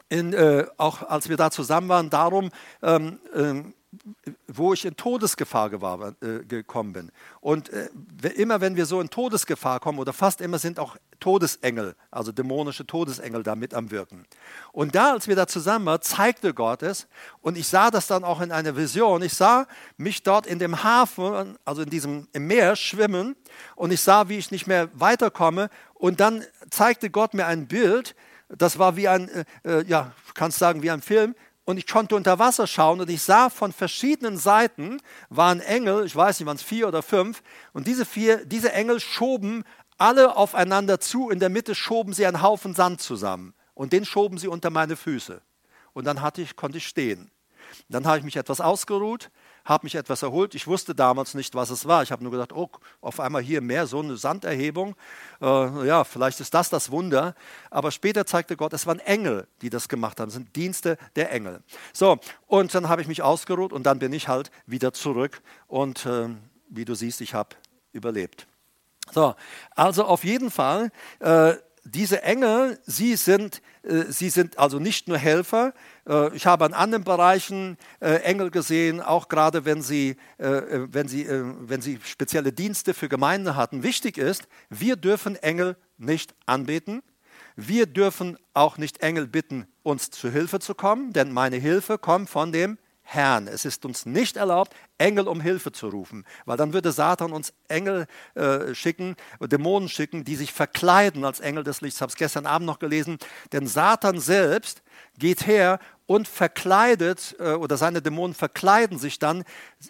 in, äh, auch als wir da zusammen waren, darum, ähm, äh, wo ich in Todesgefahr äh, gekommen bin. Und äh, immer wenn wir so in Todesgefahr kommen, oder fast immer sind auch Todesengel, also dämonische Todesengel da mit am Wirken. Und da, als wir da zusammen waren, zeigte Gott es, und ich sah das dann auch in einer Vision, ich sah mich dort in dem Hafen, also in diesem im Meer schwimmen, und ich sah, wie ich nicht mehr weiterkomme, und dann zeigte Gott mir ein Bild, das war wie ein, äh, äh, ja, kannst sagen, wie ein Film. Und ich konnte unter Wasser schauen und ich sah von verschiedenen Seiten waren Engel, ich weiß nicht, waren es vier oder fünf, und diese vier, diese Engel schoben alle aufeinander zu. In der Mitte schoben sie einen Haufen Sand zusammen und den schoben sie unter meine Füße. Und dann hatte ich, konnte ich stehen. Dann habe ich mich etwas ausgeruht, habe mich etwas erholt. Ich wusste damals nicht, was es war. Ich habe nur gedacht, oh, auf einmal hier mehr so eine Sanderhebung. Äh, ja, vielleicht ist das das Wunder. Aber später zeigte Gott, es waren Engel, die das gemacht haben. Es sind Dienste der Engel. So, und dann habe ich mich ausgeruht und dann bin ich halt wieder zurück. Und äh, wie du siehst, ich habe überlebt. So, also auf jeden Fall. Äh, diese Engel, sie sind, äh, sie sind also nicht nur Helfer. Äh, ich habe an anderen Bereichen äh, Engel gesehen, auch gerade wenn sie, wenn, sie, wenn sie spezielle Dienste für Gemeinden hatten. Wichtig ist, wir dürfen Engel nicht anbeten. Wir dürfen auch nicht Engel bitten, uns zu Hilfe zu kommen, denn meine Hilfe kommt von dem Herrn. Es ist uns nicht erlaubt, Engel um Hilfe zu rufen, weil dann würde Satan uns Engel äh, schicken, Dämonen schicken, die sich verkleiden als Engel des Lichts. Ich habe es gestern Abend noch gelesen, denn Satan selbst geht her und verkleidet, äh, oder seine Dämonen verkleiden sich dann,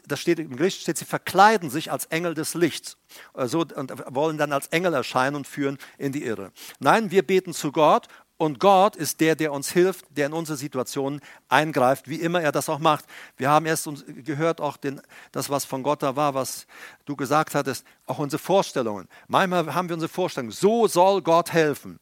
das steht im Gericht, steht, sie verkleiden sich als Engel des Lichts äh, so, und wollen dann als Engel erscheinen und führen in die Irre. Nein, wir beten zu Gott und Gott ist der, der uns hilft, der in unsere Situationen eingreift, wie immer er das auch macht. Wir haben erst gehört, auch den, das, was von Gott da war, was du gesagt hattest, auch unsere Vorstellungen. Manchmal haben wir unsere Vorstellungen, so soll Gott helfen.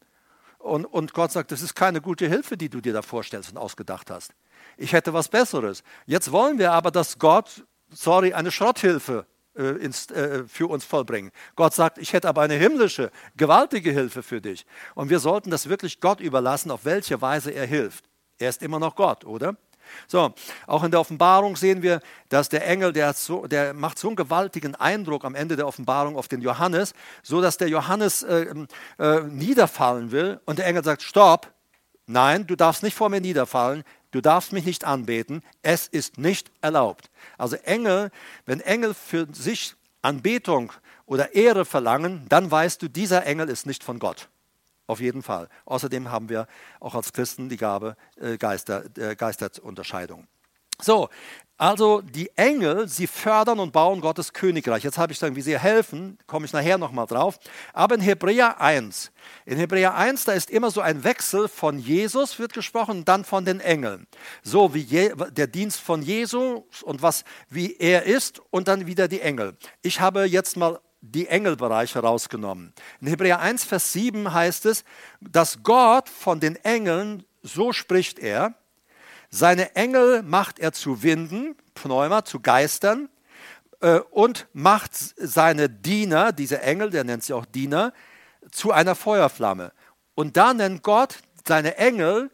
Und, und Gott sagt, das ist keine gute Hilfe, die du dir da vorstellst und ausgedacht hast. Ich hätte was Besseres. Jetzt wollen wir aber, dass Gott, sorry, eine Schrotthilfe ins, äh, für uns vollbringen. Gott sagt, ich hätte aber eine himmlische, gewaltige Hilfe für dich. Und wir sollten das wirklich Gott überlassen, auf welche Weise er hilft. Er ist immer noch Gott, oder? So, auch in der Offenbarung sehen wir, dass der Engel, der, so, der macht so einen gewaltigen Eindruck am Ende der Offenbarung auf den Johannes, so dass der Johannes äh, äh, niederfallen will und der Engel sagt, stopp, nein, du darfst nicht vor mir niederfallen, du darfst mich nicht anbeten, es ist nicht erlaubt. Also Engel, wenn Engel für sich Anbetung oder Ehre verlangen, dann weißt du, dieser Engel ist nicht von Gott. Auf jeden Fall. Außerdem haben wir auch als Christen die Gabe äh, Geister, äh, Geisterunterscheidung. So, also die Engel, sie fördern und bauen Gottes Königreich. Jetzt habe ich gesagt, wie sie helfen, komme ich nachher nochmal drauf. Aber in Hebräer 1, in Hebräer 1, da ist immer so ein Wechsel von Jesus wird gesprochen dann von den Engeln. So wie je, der Dienst von Jesus und was, wie er ist und dann wieder die Engel. Ich habe jetzt mal die Engelbereiche rausgenommen. In Hebräer 1, Vers 7 heißt es, dass Gott von den Engeln, so spricht er, seine Engel macht er zu Winden, Pneuma, zu Geistern äh, und macht seine Diener, diese Engel, der nennt sie auch Diener, zu einer Feuerflamme. Und da nennt Gott seine Engel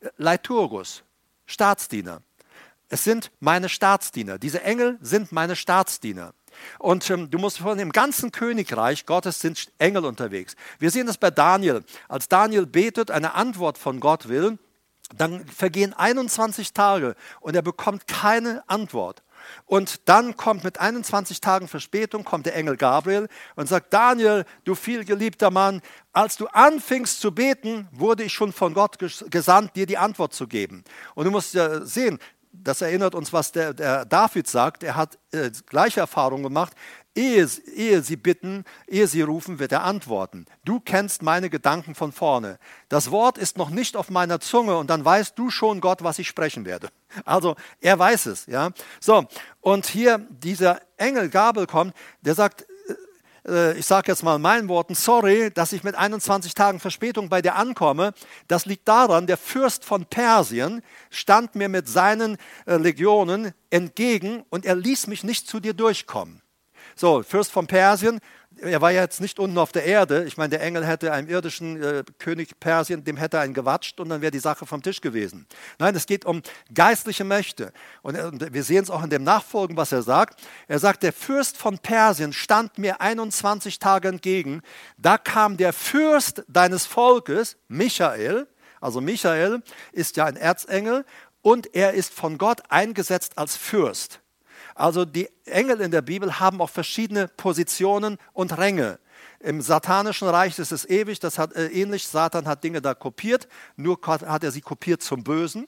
äh, Leiturgus, Staatsdiener. Es sind meine Staatsdiener. Diese Engel sind meine Staatsdiener. Und ähm, du musst von dem ganzen Königreich Gottes sind Engel unterwegs. Wir sehen das bei Daniel. Als Daniel betet, eine Antwort von Gott will, dann vergehen 21 Tage und er bekommt keine Antwort. Und dann kommt mit 21 Tagen Verspätung, kommt der Engel Gabriel und sagt, Daniel, du vielgeliebter Mann, als du anfingst zu beten, wurde ich schon von Gott gesandt, dir die Antwort zu geben. Und du musst ja sehen, das erinnert uns, was der, der David sagt. Er hat äh, gleiche Erfahrung gemacht. Ehe, ehe sie bitten, ehe sie rufen, wird er antworten. Du kennst meine Gedanken von vorne. Das Wort ist noch nicht auf meiner Zunge und dann weißt du schon, Gott, was ich sprechen werde. Also er weiß es, ja. So und hier dieser Engel Gabel kommt, der sagt, äh, ich sage jetzt mal in meinen Worten, sorry, dass ich mit 21 Tagen Verspätung bei dir ankomme. Das liegt daran, der Fürst von Persien stand mir mit seinen äh, Legionen entgegen und er ließ mich nicht zu dir durchkommen. So, Fürst von Persien, er war ja jetzt nicht unten auf der Erde. Ich meine, der Engel hätte einem irdischen äh, König Persien, dem hätte er einen gewatscht und dann wäre die Sache vom Tisch gewesen. Nein, es geht um geistliche Mächte. Und, äh, und wir sehen es auch in dem Nachfolgen, was er sagt. Er sagt, der Fürst von Persien stand mir 21 Tage entgegen. Da kam der Fürst deines Volkes, Michael, also Michael ist ja ein Erzengel und er ist von Gott eingesetzt als Fürst. Also die Engel in der Bibel haben auch verschiedene Positionen und Ränge. Im satanischen Reich ist es ewig, das hat äh, ähnlich. Satan hat Dinge da kopiert, nur hat er sie kopiert zum Bösen.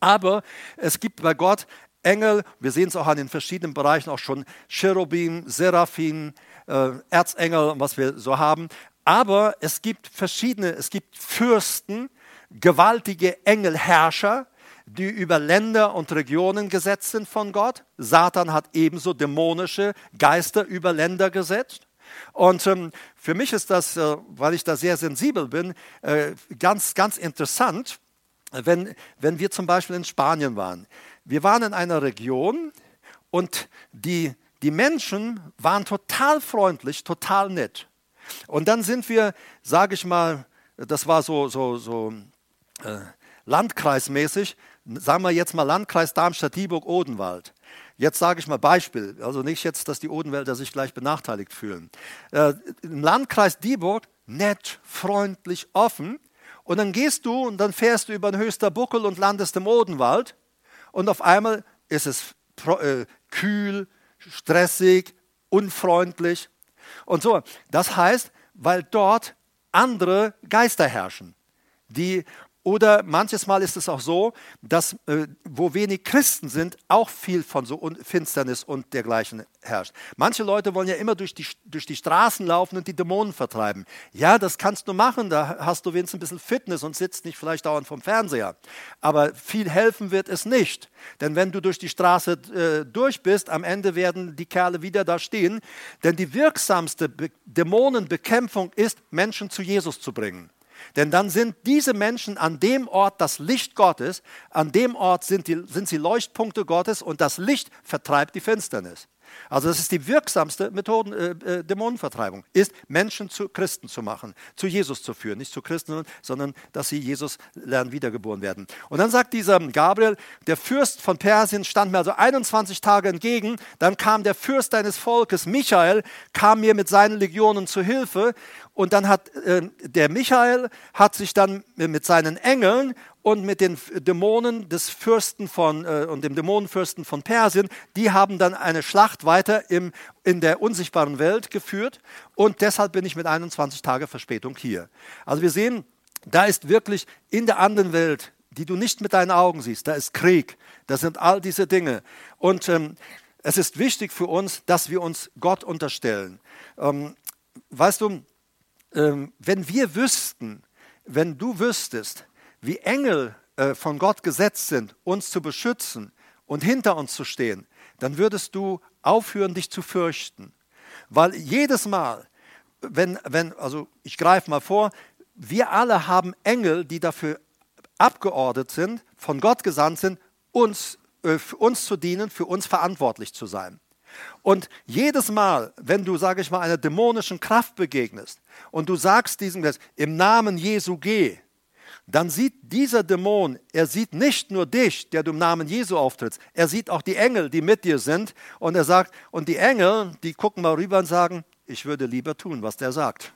Aber es gibt bei Gott Engel, wir sehen es auch an den verschiedenen Bereichen auch schon, Cherubim, Seraphim, äh, Erzengel, was wir so haben. Aber es gibt verschiedene, es gibt Fürsten, gewaltige Engelherrscher, die über Länder und Regionen gesetzt sind von Gott. Satan hat ebenso dämonische Geister über Länder gesetzt. Und ähm, für mich ist das, äh, weil ich da sehr sensibel bin, äh, ganz, ganz interessant, wenn, wenn wir zum Beispiel in Spanien waren. Wir waren in einer Region und die, die Menschen waren total freundlich, total nett. Und dann sind wir, sage ich mal, das war so, so, so äh, landkreismäßig, sagen wir jetzt mal Landkreis Darmstadt-Dieburg-Odenwald. Jetzt sage ich mal Beispiel, also nicht jetzt, dass die Odenwälder sich gleich benachteiligt fühlen. Äh, Im Landkreis Dieburg nett, freundlich, offen. Und dann gehst du und dann fährst du über den Höchster Buckel und landest im Odenwald. Und auf einmal ist es äh, kühl, stressig, unfreundlich. Und so, das heißt, weil dort andere Geister herrschen, die oder manches Mal ist es auch so, dass äh, wo wenig Christen sind, auch viel von so Finsternis und dergleichen herrscht. Manche Leute wollen ja immer durch die, durch die Straßen laufen und die Dämonen vertreiben. Ja, das kannst du machen, da hast du wenigstens ein bisschen Fitness und sitzt nicht vielleicht dauernd vom Fernseher. Aber viel helfen wird es nicht. Denn wenn du durch die Straße äh, durch bist, am Ende werden die Kerle wieder da stehen. Denn die wirksamste Be Dämonenbekämpfung ist, Menschen zu Jesus zu bringen. Denn dann sind diese Menschen an dem Ort das Licht Gottes, an dem Ort sind, die, sind sie Leuchtpunkte Gottes und das Licht vertreibt die Finsternis. Also das ist die wirksamste Methode, äh, äh, Dämonenvertreibung, ist Menschen zu Christen zu machen, zu Jesus zu führen, nicht zu Christen, sondern dass sie Jesus lernen, wiedergeboren werden. Und dann sagt dieser Gabriel, der Fürst von Persien stand mir also 21 Tage entgegen, dann kam der Fürst deines Volkes, Michael, kam mir mit seinen Legionen zu Hilfe und dann hat äh, der Michael hat sich dann mit seinen Engeln und mit den Dämonen des Fürsten von äh, und dem Dämonenfürsten von Persien, die haben dann eine Schlacht weiter im, in der unsichtbaren Welt geführt und deshalb bin ich mit 21 Tage Verspätung hier. Also wir sehen, da ist wirklich in der anderen Welt, die du nicht mit deinen Augen siehst, da ist Krieg, da sind all diese Dinge und ähm, es ist wichtig für uns, dass wir uns Gott unterstellen. Ähm, weißt du, wenn wir wüssten, wenn du wüsstest, wie Engel äh, von Gott gesetzt sind, uns zu beschützen und hinter uns zu stehen, dann würdest du aufhören, dich zu fürchten. Weil jedes Mal, wenn, wenn also ich greife mal vor, wir alle haben Engel, die dafür abgeordnet sind, von Gott gesandt sind, uns, äh, uns zu dienen, für uns verantwortlich zu sein. Und jedes Mal, wenn du, sage ich mal, einer dämonischen Kraft begegnest und du sagst diesem Geist, im Namen Jesu geh, dann sieht dieser Dämon, er sieht nicht nur dich, der du im Namen Jesu auftrittst, er sieht auch die Engel, die mit dir sind. Und er sagt, und die Engel, die gucken mal rüber und sagen, ich würde lieber tun, was der sagt.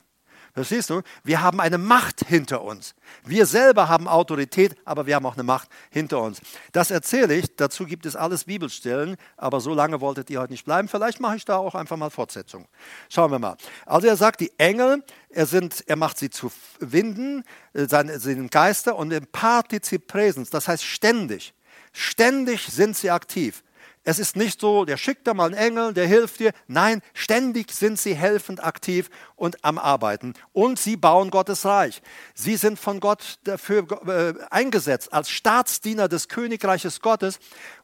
Verstehst du? Wir haben eine Macht hinter uns. Wir selber haben Autorität, aber wir haben auch eine Macht hinter uns. Das erzähle ich, dazu gibt es alles Bibelstellen, aber so lange wolltet ihr heute nicht bleiben. Vielleicht mache ich da auch einfach mal Fortsetzung. Schauen wir mal. Also er sagt, die Engel, er, sind, er macht sie zu Winden, äh, seine, sind Geister und im Partizip Präsens, das heißt ständig. Ständig sind sie aktiv. Es ist nicht so, der schickt da mal einen Engel, der hilft dir. Nein, ständig sind sie helfend aktiv und am Arbeiten. Und sie bauen Gottes Reich. Sie sind von Gott dafür äh, eingesetzt, als Staatsdiener des Königreiches Gottes,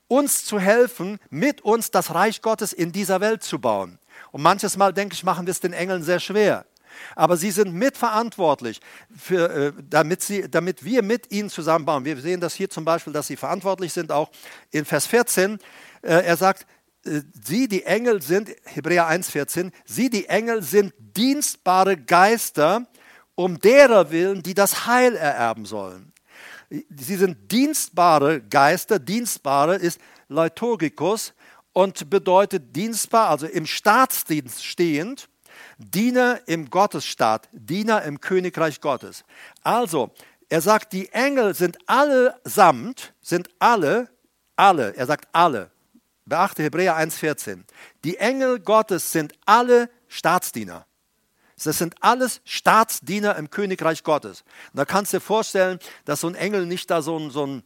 uns zu helfen, mit uns das Reich Gottes in dieser Welt zu bauen. Und manches Mal, denke ich, machen wir es den Engeln sehr schwer. Aber sie sind mitverantwortlich, für, äh, damit, sie, damit wir mit ihnen zusammenbauen. Wir sehen das hier zum Beispiel, dass sie verantwortlich sind, auch in Vers 14. Äh, er sagt, äh, sie, die Engel sind, Hebräer 1,14, sie, die Engel sind dienstbare Geister, um derer willen, die das Heil ererben sollen. Sie sind dienstbare Geister, dienstbare ist Liturgikus und bedeutet dienstbar, also im Staatsdienst stehend, Diener im Gottesstaat, Diener im Königreich Gottes. Also, er sagt, die Engel sind allesamt, sind alle, alle, er sagt alle, Beachte Hebräer 1,14. Die Engel Gottes sind alle Staatsdiener. Das sind alles Staatsdiener im Königreich Gottes. Und da kannst du dir vorstellen, dass so ein Engel nicht da so ein, so ein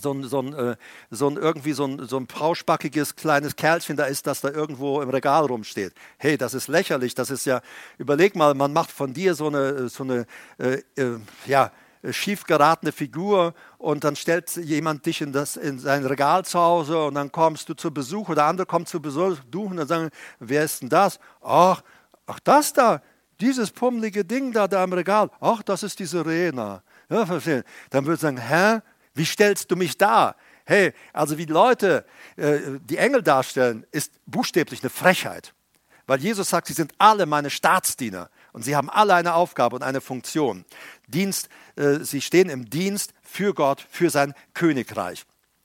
so ein, so ein, äh, so ein irgendwie so ein, so ein pauschbackiges kleines Kerlchen da ist, das da irgendwo im Regal rumsteht. Hey, das ist lächerlich. Das ist ja, überleg mal, man macht von dir so eine, so eine äh, äh, ja, schief geratene Figur und dann stellt jemand dich in, das, in sein Regal zu Hause und dann kommst du zu Besuch oder andere kommen zu Besuch und dann sagen, wer ist denn das? Ach, ach das da, dieses pummelige Ding da, da im Regal, ach, das ist die Sirena. Ja. Dann würde ich sagen, hä, wie stellst du mich dar? Hey, also wie Leute äh, die Engel darstellen, ist buchstäblich eine Frechheit. Weil Jesus sagt, sie sind alle meine Staatsdiener. Und sie haben alle eine Aufgabe und eine Funktion. Dienst, äh, sie stehen im Dienst für Gott, für sein Königreich.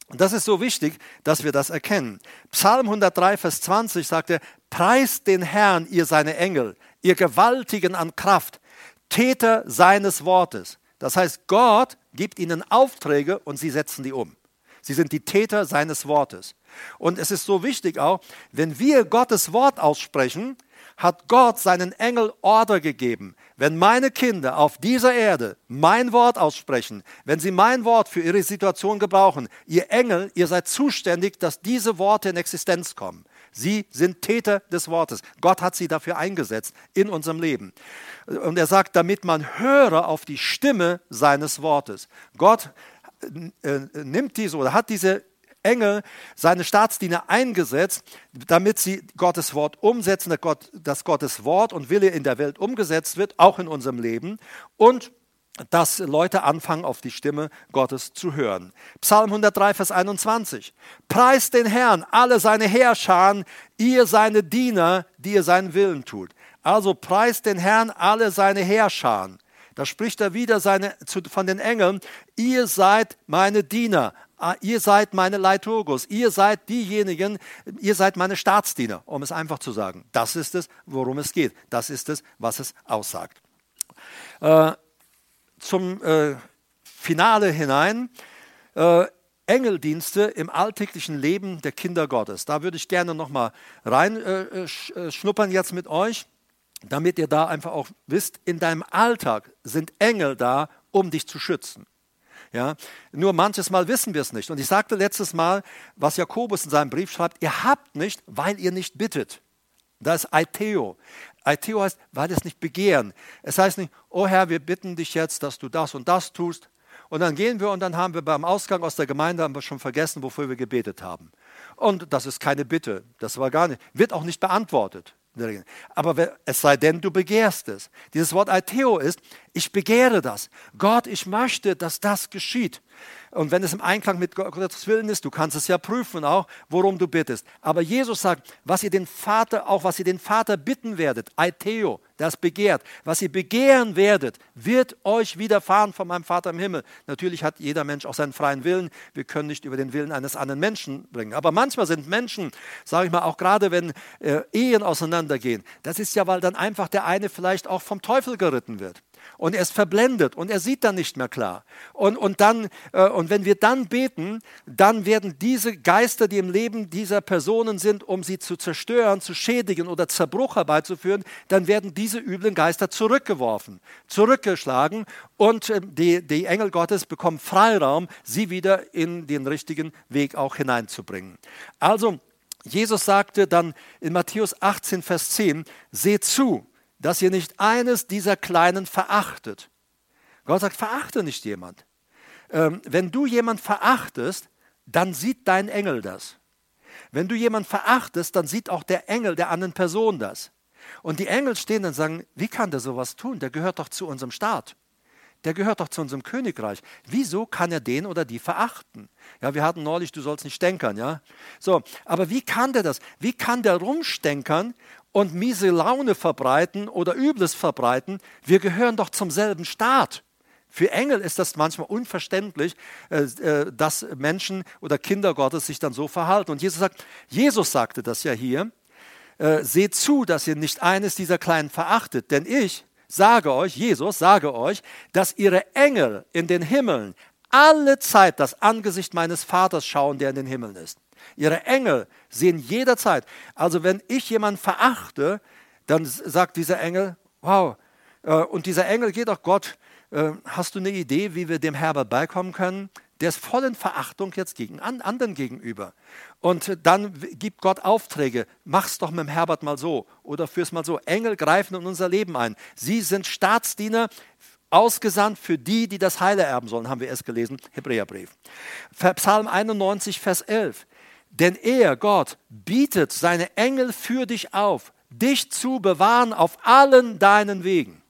Und das ist so wichtig, dass wir das erkennen. Psalm 103, Vers 20 sagt er, preist den Herrn, ihr seine Engel, ihr Gewaltigen an Kraft, Täter seines Wortes. Das heißt, Gott gibt ihnen Aufträge und sie setzen die um. Sie sind die Täter seines Wortes. Und es ist so wichtig auch, wenn wir Gottes Wort aussprechen, hat Gott seinen Engel Order gegeben. Wenn meine Kinder auf dieser Erde mein Wort aussprechen, wenn sie mein Wort für ihre Situation gebrauchen, ihr Engel, ihr seid zuständig, dass diese Worte in Existenz kommen. Sie sind Täter des Wortes. Gott hat sie dafür eingesetzt in unserem Leben. Und er sagt, damit man höre auf die Stimme seines Wortes. Gott äh, nimmt diese oder hat diese Engel seine Staatsdiener eingesetzt, damit sie Gottes Wort umsetzen, dass Gottes Wort und Wille in der Welt umgesetzt wird, auch in unserem Leben. Und dass Leute anfangen, auf die Stimme Gottes zu hören. Psalm 103, Vers 21. Preist den Herrn, alle seine Heerscharen, ihr seine Diener, die ihr seinen Willen tut. Also preist den Herrn, alle seine Heerscharen. Da spricht er wieder seine, zu, von den Engeln, ihr seid meine Diener, ah, ihr seid meine Leiturgos, ihr seid diejenigen, ihr seid meine Staatsdiener, um es einfach zu sagen. Das ist es, worum es geht. Das ist es, was es aussagt. Äh, zum äh, Finale hinein. Äh, Engeldienste im alltäglichen Leben der Kinder Gottes. Da würde ich gerne nochmal reinschnuppern äh, äh, jetzt mit euch damit ihr da einfach auch wisst, in deinem Alltag sind Engel da, um dich zu schützen. Ja, nur manches Mal wissen wir es nicht. Und ich sagte letztes Mal, was Jakobus in seinem Brief schreibt, ihr habt nicht, weil ihr nicht bittet. Das ist Aiteo. Aiteo heißt, weil es nicht begehren. Es heißt nicht, oh Herr, wir bitten dich jetzt, dass du das und das tust. Und dann gehen wir und dann haben wir beim Ausgang aus der Gemeinde haben wir schon vergessen, wofür wir gebetet haben. Und das ist keine Bitte. Das war gar nicht, wird auch nicht beantwortet. Aber es sei denn, du begehrst es. Dieses Wort Aitheo ist, ich begehre das. Gott, ich möchte, dass das geschieht. Und wenn es im Einklang mit Gottes Willen ist, du kannst es ja prüfen auch, worum du bittest. Aber Jesus sagt, was ihr den Vater, auch was ihr den Vater bitten werdet, Aitheo, das begehrt, was ihr begehren werdet, wird euch widerfahren von meinem Vater im Himmel. Natürlich hat jeder Mensch auch seinen freien Willen. Wir können nicht über den Willen eines anderen Menschen bringen. Aber manchmal sind Menschen, sage ich mal, auch gerade wenn äh, Ehen auseinandergehen, das ist ja, weil dann einfach der eine vielleicht auch vom Teufel geritten wird und er ist verblendet und er sieht dann nicht mehr klar. Und, und, dann, äh, und wenn wir dann beten, dann werden diese Geister, die im Leben dieser Personen sind, um sie zu zerstören, zu schädigen oder Zerbruch herbeizuführen, dann werden diese üblen Geister zurückgeworfen, zurückgeschlagen und äh, die, die Engel Gottes bekommen Freiraum, sie wieder in den richtigen Weg auch hineinzubringen. Also, Jesus sagte dann in Matthäus 18, Vers 10, seht zu, dass ihr nicht eines dieser Kleinen verachtet. Gott sagt, verachte nicht jemand. Ähm, wenn du jemand verachtest, dann sieht dein Engel das. Wenn du jemand verachtest, dann sieht auch der Engel der anderen Person das. Und die Engel stehen dann und sagen, wie kann der sowas tun? Der gehört doch zu unserem Staat. Der gehört doch zu unserem Königreich. Wieso kann er den oder die verachten? Ja, wir hatten neulich, du sollst nicht stänkern, ja? So, aber wie kann der das? Wie kann der rumstänkern und miese Laune verbreiten oder Übles verbreiten. Wir gehören doch zum selben Staat. Für Engel ist das manchmal unverständlich, äh, äh, dass Menschen oder Kinder Gottes sich dann so verhalten. Und Jesus sagt, Jesus sagte das ja hier, äh, seht zu, dass ihr nicht eines dieser Kleinen verachtet, denn ich sage euch, Jesus sage euch, dass ihre Engel in den Himmeln alle Zeit das Angesicht meines Vaters schauen, der in den Himmeln ist. Ihre Engel sehen jederzeit. Also wenn ich jemanden verachte, dann sagt dieser Engel, wow, äh, und dieser Engel geht auch Gott, äh, hast du eine Idee, wie wir dem Herbert beikommen können? Der ist voll in Verachtung jetzt gegen anderen gegenüber. Und dann gibt Gott Aufträge. Mach's doch mit dem Herbert mal so oder führ's mal so. Engel greifen in unser Leben ein. Sie sind Staatsdiener, ausgesandt für die, die das Heile erben sollen, haben wir es gelesen, Hebräerbrief. Psalm 91, Vers 11. Denn er, Gott, bietet seine Engel für dich auf, dich zu bewahren auf allen deinen Wegen.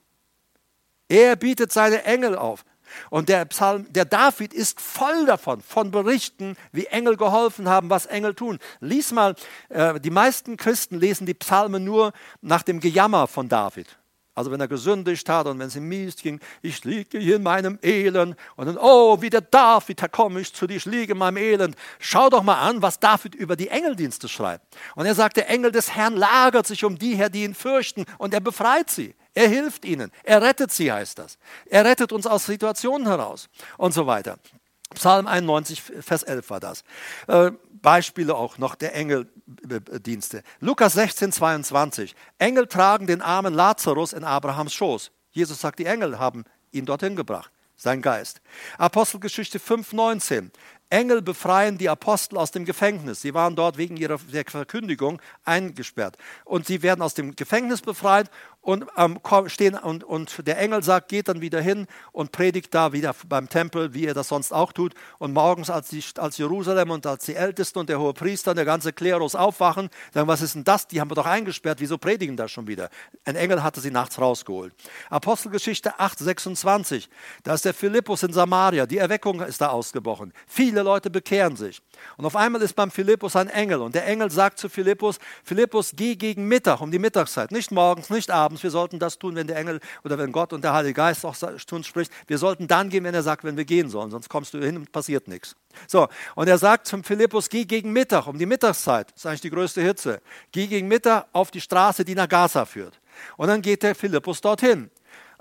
Er bietet seine Engel auf. Und der Psalm, der David ist voll davon, von Berichten, wie Engel geholfen haben, was Engel tun. Lies mal, äh, die meisten Christen lesen die Psalme nur nach dem Gejammer von David. Also wenn er gesündigt hat und wenn es ihm mies ging, ich liege hier in meinem Elend und dann, oh, wie der David, da komme ich zu dir, ich liege in meinem Elend. Schau doch mal an, was David über die Engeldienste schreibt. Und er sagt, der Engel des Herrn lagert sich um die her, die ihn fürchten und er befreit sie. Er hilft ihnen. Er rettet sie, heißt das. Er rettet uns aus Situationen heraus und so weiter. Psalm 91, Vers 11 war das. Beispiele auch noch der Engeldienste. Lukas 16, 22. Engel tragen den armen Lazarus in Abrahams Schoß. Jesus sagt, die Engel haben ihn dorthin gebracht, sein Geist. Apostelgeschichte 5, 19. Engel befreien die Apostel aus dem Gefängnis. Sie waren dort wegen ihrer Verkündigung eingesperrt. Und sie werden aus dem Gefängnis befreit und ähm, stehen und, und der Engel sagt, geht dann wieder hin und predigt da wieder beim Tempel, wie er das sonst auch tut. Und morgens, als, die, als Jerusalem und als die Ältesten und der hohe Priester und der ganze Klerus aufwachen, sagen, was ist denn das? Die haben wir doch eingesperrt, wieso predigen da schon wieder? Ein Engel hatte sie nachts rausgeholt. Apostelgeschichte 8, 26, da ist der Philippus in Samaria, die Erweckung ist da ausgebrochen. Viele Leute bekehren sich. Und auf einmal ist beim Philippus ein Engel und der Engel sagt zu Philippus, Philippus, geh gegen Mittag, um die Mittagszeit, nicht morgens, nicht abends, wir sollten das tun, wenn der Engel oder wenn Gott und der Heilige Geist auch zu uns spricht, wir sollten dann gehen, wenn er sagt, wenn wir gehen sollen, sonst kommst du hin und passiert nichts. So, und er sagt zum Philippus, geh gegen Mittag, um die Mittagszeit, das ist eigentlich die größte Hitze, geh gegen Mittag auf die Straße, die nach Gaza führt. Und dann geht der Philippus dorthin.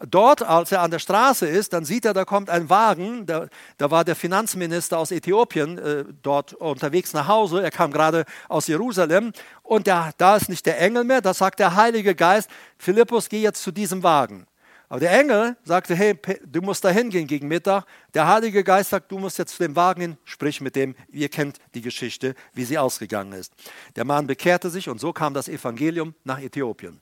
Dort, als er an der Straße ist, dann sieht er, da kommt ein Wagen. Da, da war der Finanzminister aus Äthiopien äh, dort unterwegs nach Hause. Er kam gerade aus Jerusalem. Und der, da ist nicht der Engel mehr, da sagt der Heilige Geist, Philippus, geh jetzt zu diesem Wagen. Aber der Engel sagte, hey, du musst da hingehen gegen Mittag. Der Heilige Geist sagt, du musst jetzt zu dem Wagen hin, sprich mit dem. Ihr kennt die Geschichte, wie sie ausgegangen ist. Der Mann bekehrte sich und so kam das Evangelium nach Äthiopien.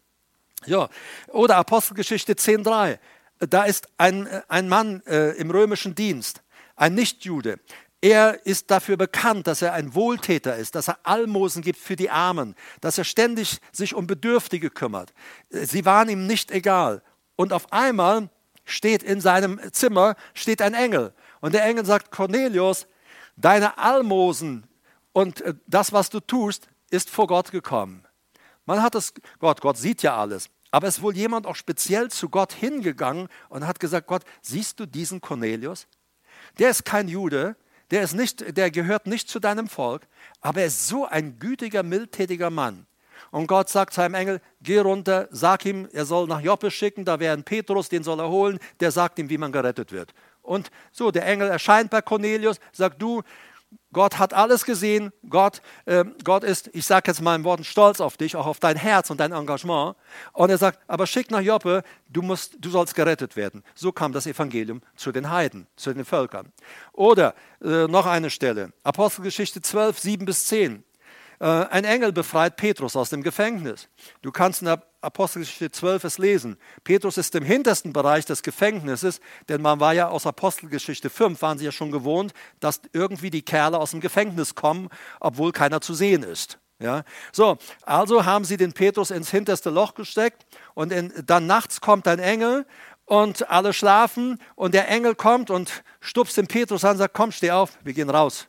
Ja. Oder Apostelgeschichte 10.3. Da ist ein, ein Mann äh, im römischen Dienst, ein Nichtjude. Er ist dafür bekannt, dass er ein Wohltäter ist, dass er Almosen gibt für die Armen, dass er ständig sich um Bedürftige kümmert. Sie waren ihm nicht egal. Und auf einmal steht in seinem Zimmer steht ein Engel und der Engel sagt Cornelius, deine Almosen und äh, das, was du tust, ist vor Gott gekommen. Man hat es, Gott, Gott sieht ja alles. Aber es ist wohl jemand auch speziell zu Gott hingegangen und hat gesagt, Gott, siehst du diesen Cornelius? Der ist kein Jude, der, ist nicht, der gehört nicht zu deinem Volk, aber er ist so ein gütiger, mildtätiger Mann. Und Gott sagt seinem Engel, geh runter, sag ihm, er soll nach Joppe schicken, da wäre ein Petrus, den soll er holen, der sagt ihm, wie man gerettet wird. Und so, der Engel erscheint bei Cornelius, sagt du, Gott hat alles gesehen. Gott, äh, Gott ist, ich sage jetzt mal in Worten, stolz auf dich, auch auf dein Herz und dein Engagement. Und er sagt, aber schick nach Joppe, du, musst, du sollst gerettet werden. So kam das Evangelium zu den Heiden, zu den Völkern. Oder äh, noch eine Stelle, Apostelgeschichte 12, 7 bis 10. Äh, ein Engel befreit Petrus aus dem Gefängnis. Du kannst in der Apostelgeschichte 12 es lesen. Petrus ist im hintersten Bereich des Gefängnisses, denn man war ja aus Apostelgeschichte 5, waren sie ja schon gewohnt, dass irgendwie die Kerle aus dem Gefängnis kommen, obwohl keiner zu sehen ist. Ja, so, also haben sie den Petrus ins hinterste Loch gesteckt und in, dann nachts kommt ein Engel und alle schlafen und der Engel kommt und stupst den Petrus an und sagt, komm, steh auf, wir gehen raus.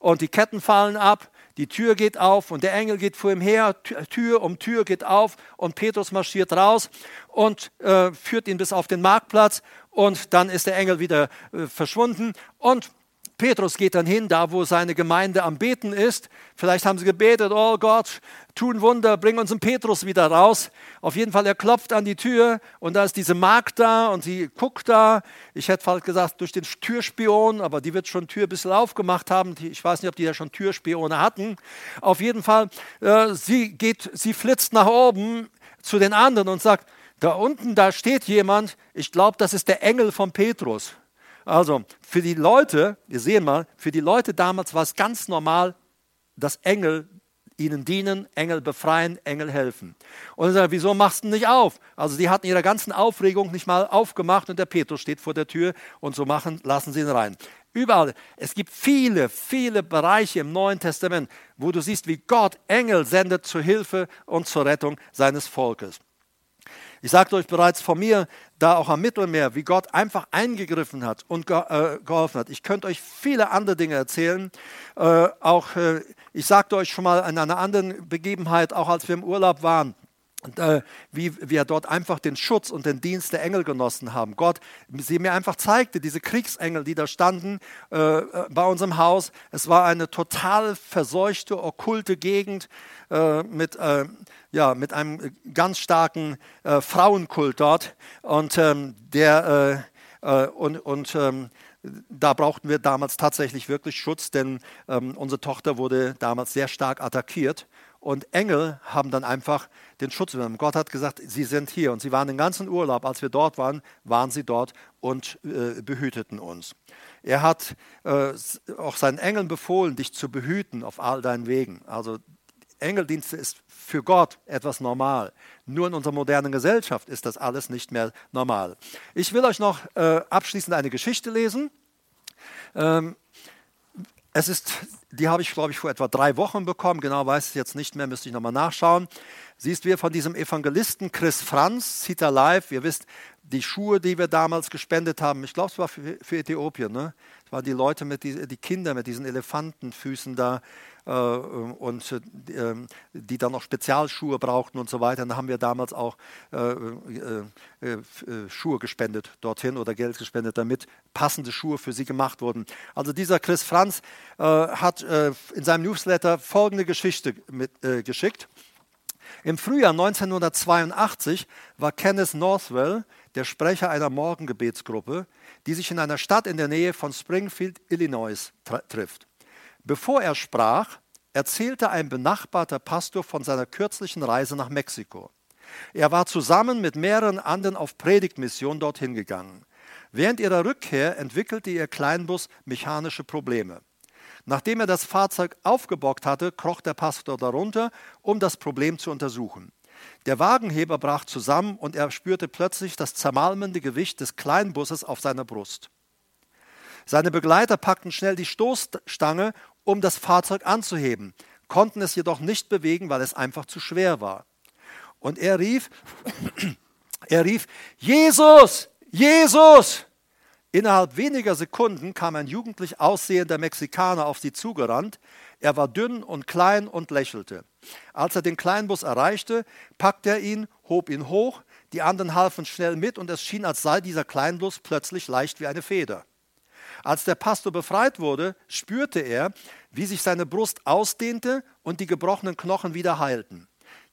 Und die Ketten fallen ab die Tür geht auf und der Engel geht vor ihm her, Tür um Tür geht auf und Petrus marschiert raus und äh, führt ihn bis auf den Marktplatz und dann ist der Engel wieder äh, verschwunden und Petrus geht dann hin, da wo seine Gemeinde am Beten ist. Vielleicht haben sie gebetet, oh Gott, tu ein Wunder, bring uns einen Petrus wieder raus. Auf jeden Fall, er klopft an die Tür und da ist diese Magd da und sie guckt da. Ich hätte fast gesagt, durch den Türspion, aber die wird schon Tür ein bisschen aufgemacht haben. Ich weiß nicht, ob die ja schon Türspione hatten. Auf jeden Fall, äh, sie geht, sie flitzt nach oben zu den anderen und sagt, da unten, da steht jemand, ich glaube, das ist der Engel von Petrus. Also für die Leute, wir sehen mal, für die Leute damals war es ganz normal, dass Engel ihnen dienen, Engel befreien, Engel helfen. Und er sagt, wieso machst du nicht auf? Also die hatten ihre ganzen Aufregung nicht mal aufgemacht und der Petrus steht vor der Tür und so machen, lassen sie ihn rein. Überall. Es gibt viele, viele Bereiche im Neuen Testament, wo du siehst, wie Gott Engel sendet zur Hilfe und zur Rettung seines Volkes. Ich sagte euch bereits von mir, da auch am Mittelmeer, wie Gott einfach eingegriffen hat und äh, geholfen hat. Ich könnte euch viele andere Dinge erzählen. Äh, auch, äh, ich sagte euch schon mal an einer anderen Begebenheit, auch als wir im Urlaub waren, äh, wie wir dort einfach den Schutz und den Dienst der Engel genossen haben. Gott sie mir einfach zeigte, diese Kriegsengel, die da standen äh, äh bei unserem Haus. Es war eine total verseuchte, okkulte Gegend äh, mit äh, ja, mit einem ganz starken äh, Frauenkult dort. Und, ähm, der, äh, äh, und, und ähm, da brauchten wir damals tatsächlich wirklich Schutz, denn ähm, unsere Tochter wurde damals sehr stark attackiert. Und Engel haben dann einfach den Schutz genommen. Gott hat gesagt, sie sind hier. Und sie waren den ganzen Urlaub, als wir dort waren, waren sie dort und äh, behüteten uns. Er hat äh, auch seinen Engeln befohlen, dich zu behüten auf all deinen Wegen. Also Engeldienste ist für Gott etwas normal. Nur in unserer modernen Gesellschaft ist das alles nicht mehr normal. Ich will euch noch äh, abschließend eine Geschichte lesen. Ähm, es ist, die habe ich, glaube ich, vor etwa drei Wochen bekommen. Genau weiß ich jetzt nicht mehr, müsste ich nochmal nachschauen. Siehst wir von diesem Evangelisten Chris Franz, Cita Live. Ihr wisst, die Schuhe, die wir damals gespendet haben, ich glaube, es war für, für Äthiopien. Ne? Waren die Leute mit die, die Kinder mit diesen Elefantenfüßen da äh, und äh, die dann noch Spezialschuhe brauchten und so weiter. Dann haben wir damals auch äh, äh, äh, Schuhe gespendet dorthin oder Geld gespendet, damit passende Schuhe für sie gemacht wurden. Also dieser Chris Franz äh, hat in seinem Newsletter folgende Geschichte mitgeschickt. Im Frühjahr 1982 war Kenneth Northwell der Sprecher einer Morgengebetsgruppe, die sich in einer Stadt in der Nähe von Springfield, Illinois, trifft. Bevor er sprach, erzählte ein benachbarter Pastor von seiner kürzlichen Reise nach Mexiko. Er war zusammen mit mehreren anderen auf Predigtmission dorthin gegangen. Während ihrer Rückkehr entwickelte ihr Kleinbus mechanische Probleme. Nachdem er das Fahrzeug aufgebockt hatte, kroch der Pastor darunter, um das Problem zu untersuchen. Der Wagenheber brach zusammen und er spürte plötzlich das zermalmende Gewicht des Kleinbusses auf seiner Brust. Seine Begleiter packten schnell die Stoßstange, um das Fahrzeug anzuheben, konnten es jedoch nicht bewegen, weil es einfach zu schwer war. Und er rief, er rief, Jesus, Jesus! Innerhalb weniger Sekunden kam ein jugendlich aussehender Mexikaner auf sie zugerannt. Er war dünn und klein und lächelte. Als er den Kleinbus erreichte, packte er ihn, hob ihn hoch, die anderen halfen schnell mit und es schien, als sei dieser Kleinbus plötzlich leicht wie eine Feder. Als der Pastor befreit wurde, spürte er, wie sich seine Brust ausdehnte und die gebrochenen Knochen wieder heilten.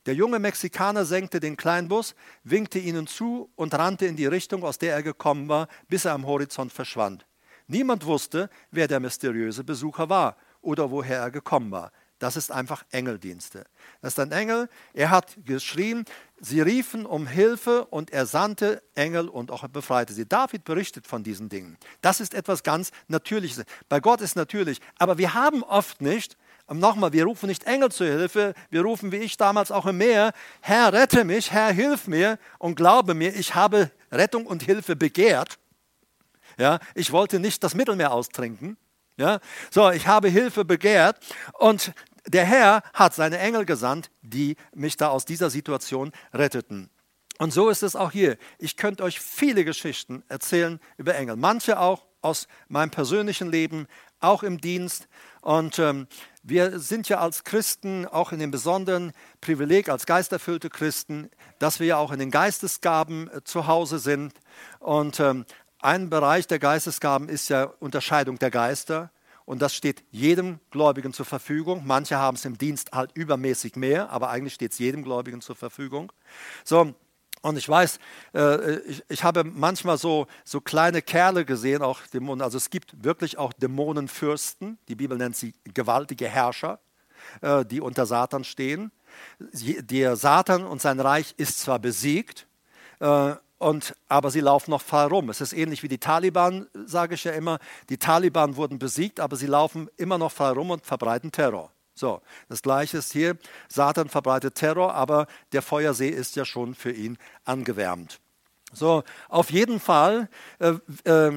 Der junge Mexikaner senkte den Kleinbus, winkte ihnen zu und rannte in die Richtung, aus der er gekommen war, bis er am Horizont verschwand. Niemand wusste, wer der mysteriöse Besucher war oder woher er gekommen war. Das ist einfach Engeldienste. Das ist ein Engel, er hat geschrien, sie riefen um Hilfe und er sandte Engel und auch befreite sie. David berichtet von diesen Dingen. Das ist etwas ganz Natürliches. Bei Gott ist natürlich, aber wir haben oft nicht, und nochmal, wir rufen nicht Engel zur Hilfe, wir rufen wie ich damals auch im Meer, Herr, rette mich, Herr, hilf mir und glaube mir, ich habe Rettung und Hilfe begehrt. Ja, ich wollte nicht das Mittelmeer austrinken. Ja, so, ich habe Hilfe begehrt und der Herr hat seine Engel gesandt, die mich da aus dieser Situation retteten. Und so ist es auch hier. Ich könnte euch viele Geschichten erzählen über Engel. Manche auch aus meinem persönlichen Leben, auch im Dienst. Und ähm, wir sind ja als Christen auch in dem besonderen Privileg, als geisterfüllte Christen, dass wir ja auch in den Geistesgaben äh, zu Hause sind. Und ähm, ein Bereich der Geistesgaben ist ja Unterscheidung der Geister. Und das steht jedem Gläubigen zur Verfügung. Manche haben es im Dienst halt übermäßig mehr, aber eigentlich steht es jedem Gläubigen zur Verfügung. So, und ich weiß, äh, ich, ich, habe manchmal so, so kleine Kerle gesehen, auch Dämonen. Also es gibt wirklich auch Dämonenfürsten. Die Bibel nennt sie gewaltige Herrscher, äh, die unter Satan stehen. Der Satan und sein Reich ist zwar besiegt, äh, und, aber sie laufen noch frei rum. Es ist ähnlich wie die Taliban, sage ich ja immer. Die Taliban wurden besiegt, aber sie laufen immer noch frei rum und verbreiten Terror. So, das gleiche ist hier. Satan verbreitet Terror, aber der Feuersee ist ja schon für ihn angewärmt. So, auf jeden Fall, äh, äh,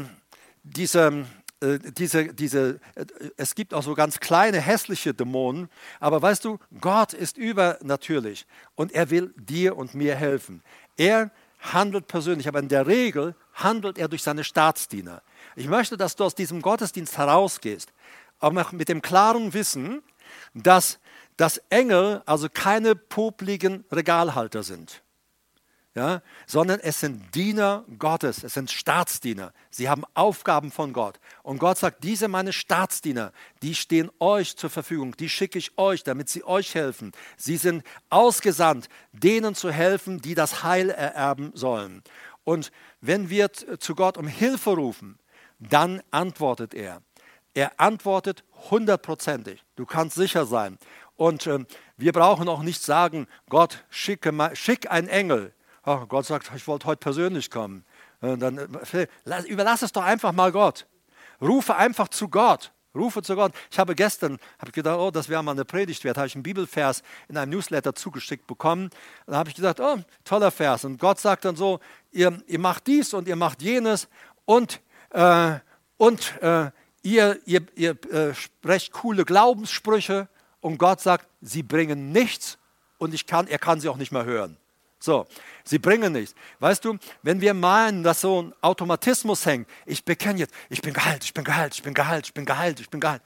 diese, äh, diese, diese, äh, es gibt auch so ganz kleine hässliche Dämonen, aber weißt du, Gott ist übernatürlich und er will dir und mir helfen. Er handelt persönlich, aber in der Regel handelt er durch seine Staatsdiener. Ich möchte, dass du aus diesem Gottesdienst herausgehst, aber mit dem klaren Wissen, dass, dass Engel also keine popligen Regalhalter sind, ja, sondern es sind Diener Gottes, es sind Staatsdiener. Sie haben Aufgaben von Gott. Und Gott sagt, diese meine Staatsdiener, die stehen euch zur Verfügung, die schicke ich euch, damit sie euch helfen. Sie sind ausgesandt, denen zu helfen, die das Heil ererben sollen. Und wenn wir zu Gott um Hilfe rufen, dann antwortet er. Er antwortet hundertprozentig. Du kannst sicher sein. Und äh, wir brauchen auch nicht sagen, Gott, schicke, schick einen Engel. Ach, Gott sagt, ich wollte heute persönlich kommen. Und dann äh, überlass es doch einfach mal Gott. Rufe einfach zu Gott. Rufe zu Gott. Ich habe gestern habe gedacht, oh, das wäre mal eine Predigt wert. Habe ich einen Bibelvers in einem Newsletter zugeschickt bekommen. Da habe ich gedacht, oh, toller Vers. Und Gott sagt dann so, ihr, ihr macht dies und ihr macht jenes und, äh, und äh, ihr, ihr, ihr äh, sprecht coole Glaubenssprüche und Gott sagt, sie bringen nichts und ich kann, er kann sie auch nicht mehr hören. So, sie bringen nichts. Weißt du, wenn wir meinen, dass so ein Automatismus hängt, ich bekenne jetzt, ich bin geheilt, ich bin geheilt, ich bin geheilt, ich bin geheilt, ich bin geheilt.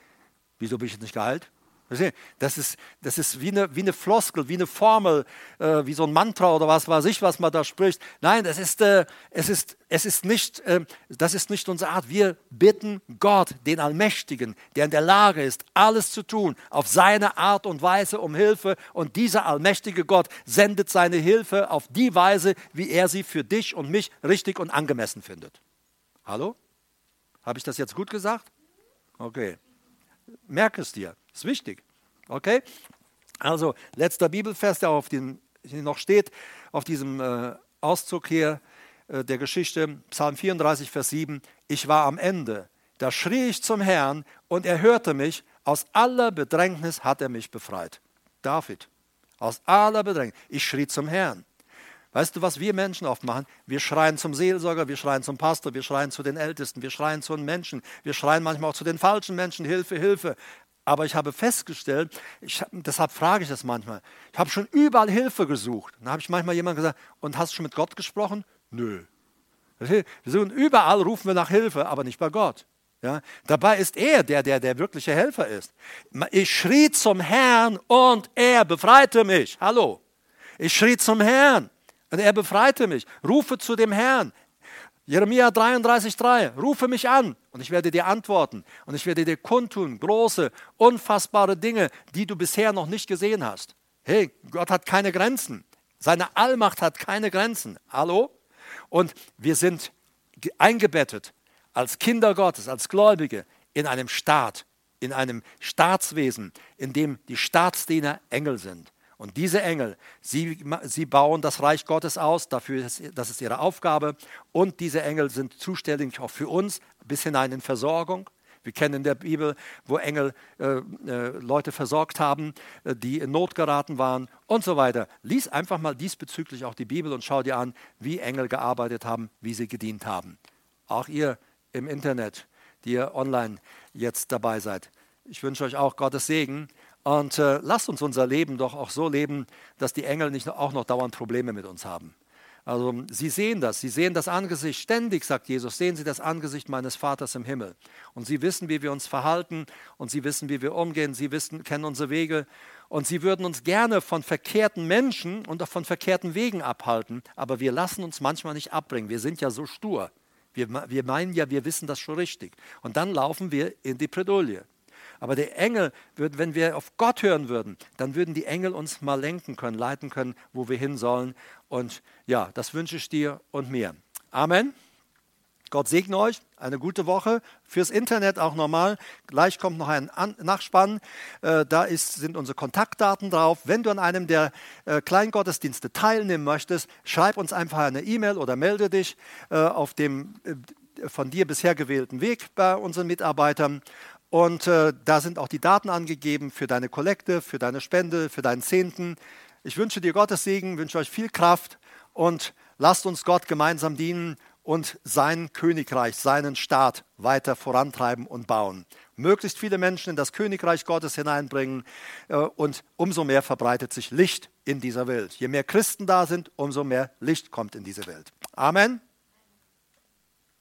Wieso bin ich jetzt nicht geheilt? Das ist, das ist wie, eine, wie eine Floskel, wie eine Formel, äh, wie so ein Mantra oder was weiß ich, was man da spricht. Nein, das ist, äh, es ist, es ist nicht, äh, das ist nicht unsere Art. Wir bitten Gott, den Allmächtigen, der in der Lage ist, alles zu tun, auf seine Art und Weise um Hilfe. Und dieser allmächtige Gott sendet seine Hilfe auf die Weise, wie er sie für dich und mich richtig und angemessen findet. Hallo? Habe ich das jetzt gut gesagt? Okay. Merk es dir. Ist wichtig. Okay? Also, letzter Bibelvers, der auf dem, noch steht, auf diesem äh, Auszug hier äh, der Geschichte, Psalm 34, Vers 7. Ich war am Ende. Da schrie ich zum Herrn und er hörte mich. Aus aller Bedrängnis hat er mich befreit. David. Aus aller Bedrängnis. Ich schrie zum Herrn. Weißt du, was wir Menschen oft machen? Wir schreien zum Seelsorger, wir schreien zum Pastor, wir schreien zu den Ältesten, wir schreien zu den Menschen, wir schreien manchmal auch zu den falschen Menschen, Hilfe, Hilfe. Aber ich habe festgestellt, ich, deshalb frage ich das manchmal, ich habe schon überall Hilfe gesucht. Dann habe ich manchmal jemand gesagt, und hast du schon mit Gott gesprochen? Nö. Wir überall rufen wir nach Hilfe, aber nicht bei Gott. Ja? Dabei ist er der, der der wirkliche Helfer ist. Ich schrie zum Herrn und er befreite mich. Hallo. Ich schrie zum Herrn und er befreite mich. Rufe zu dem Herrn. Jeremia 33,3, rufe mich an und ich werde dir antworten und ich werde dir kundtun, große, unfassbare Dinge, die du bisher noch nicht gesehen hast. Hey, Gott hat keine Grenzen. Seine Allmacht hat keine Grenzen. Hallo? Und wir sind eingebettet als Kinder Gottes, als Gläubige in einem Staat, in einem Staatswesen, in dem die Staatsdiener Engel sind. Und diese Engel, sie, sie bauen das Reich Gottes aus, dafür ist, das ist ihre Aufgabe. Und diese Engel sind zuständig auch für uns bis hinein in Versorgung. Wir kennen in der Bibel, wo Engel äh, äh, Leute versorgt haben, äh, die in Not geraten waren und so weiter. Lies einfach mal diesbezüglich auch die Bibel und schau dir an, wie Engel gearbeitet haben, wie sie gedient haben. Auch ihr im Internet, die ihr online jetzt dabei seid. Ich wünsche euch auch Gottes Segen und äh, lasst uns unser Leben doch auch so leben, dass die Engel nicht auch noch dauernd Probleme mit uns haben. Also sie sehen das, sie sehen das Angesicht, ständig sagt Jesus, sehen sie das Angesicht meines Vaters im Himmel. Und sie wissen, wie wir uns verhalten und sie wissen, wie wir umgehen, sie wissen, kennen unsere Wege und sie würden uns gerne von verkehrten Menschen und auch von verkehrten Wegen abhalten, aber wir lassen uns manchmal nicht abbringen. Wir sind ja so stur. Wir, wir meinen ja, wir wissen das schon richtig. Und dann laufen wir in die Predulie. Aber der Engel, wenn wir auf Gott hören würden, dann würden die Engel uns mal lenken können, leiten können, wo wir hin sollen. Und ja, das wünsche ich dir und mir. Amen. Gott segne euch, eine gute Woche. Fürs Internet auch nochmal. Gleich kommt noch ein Nachspann. Äh, da ist, sind unsere Kontaktdaten drauf. Wenn du an einem der äh, Kleingottesdienste teilnehmen möchtest, schreib uns einfach eine E-Mail oder melde dich äh, auf dem von dir bisher gewählten Weg bei unseren Mitarbeitern. Und äh, da sind auch die Daten angegeben für deine Kollekte, für deine Spende, für deinen Zehnten. Ich wünsche dir Gottes Segen, wünsche euch viel Kraft und lasst uns Gott gemeinsam dienen und sein Königreich, seinen Staat weiter vorantreiben und bauen. Möglichst viele Menschen in das Königreich Gottes hineinbringen äh, und umso mehr verbreitet sich Licht in dieser Welt. Je mehr Christen da sind, umso mehr Licht kommt in diese Welt. Amen.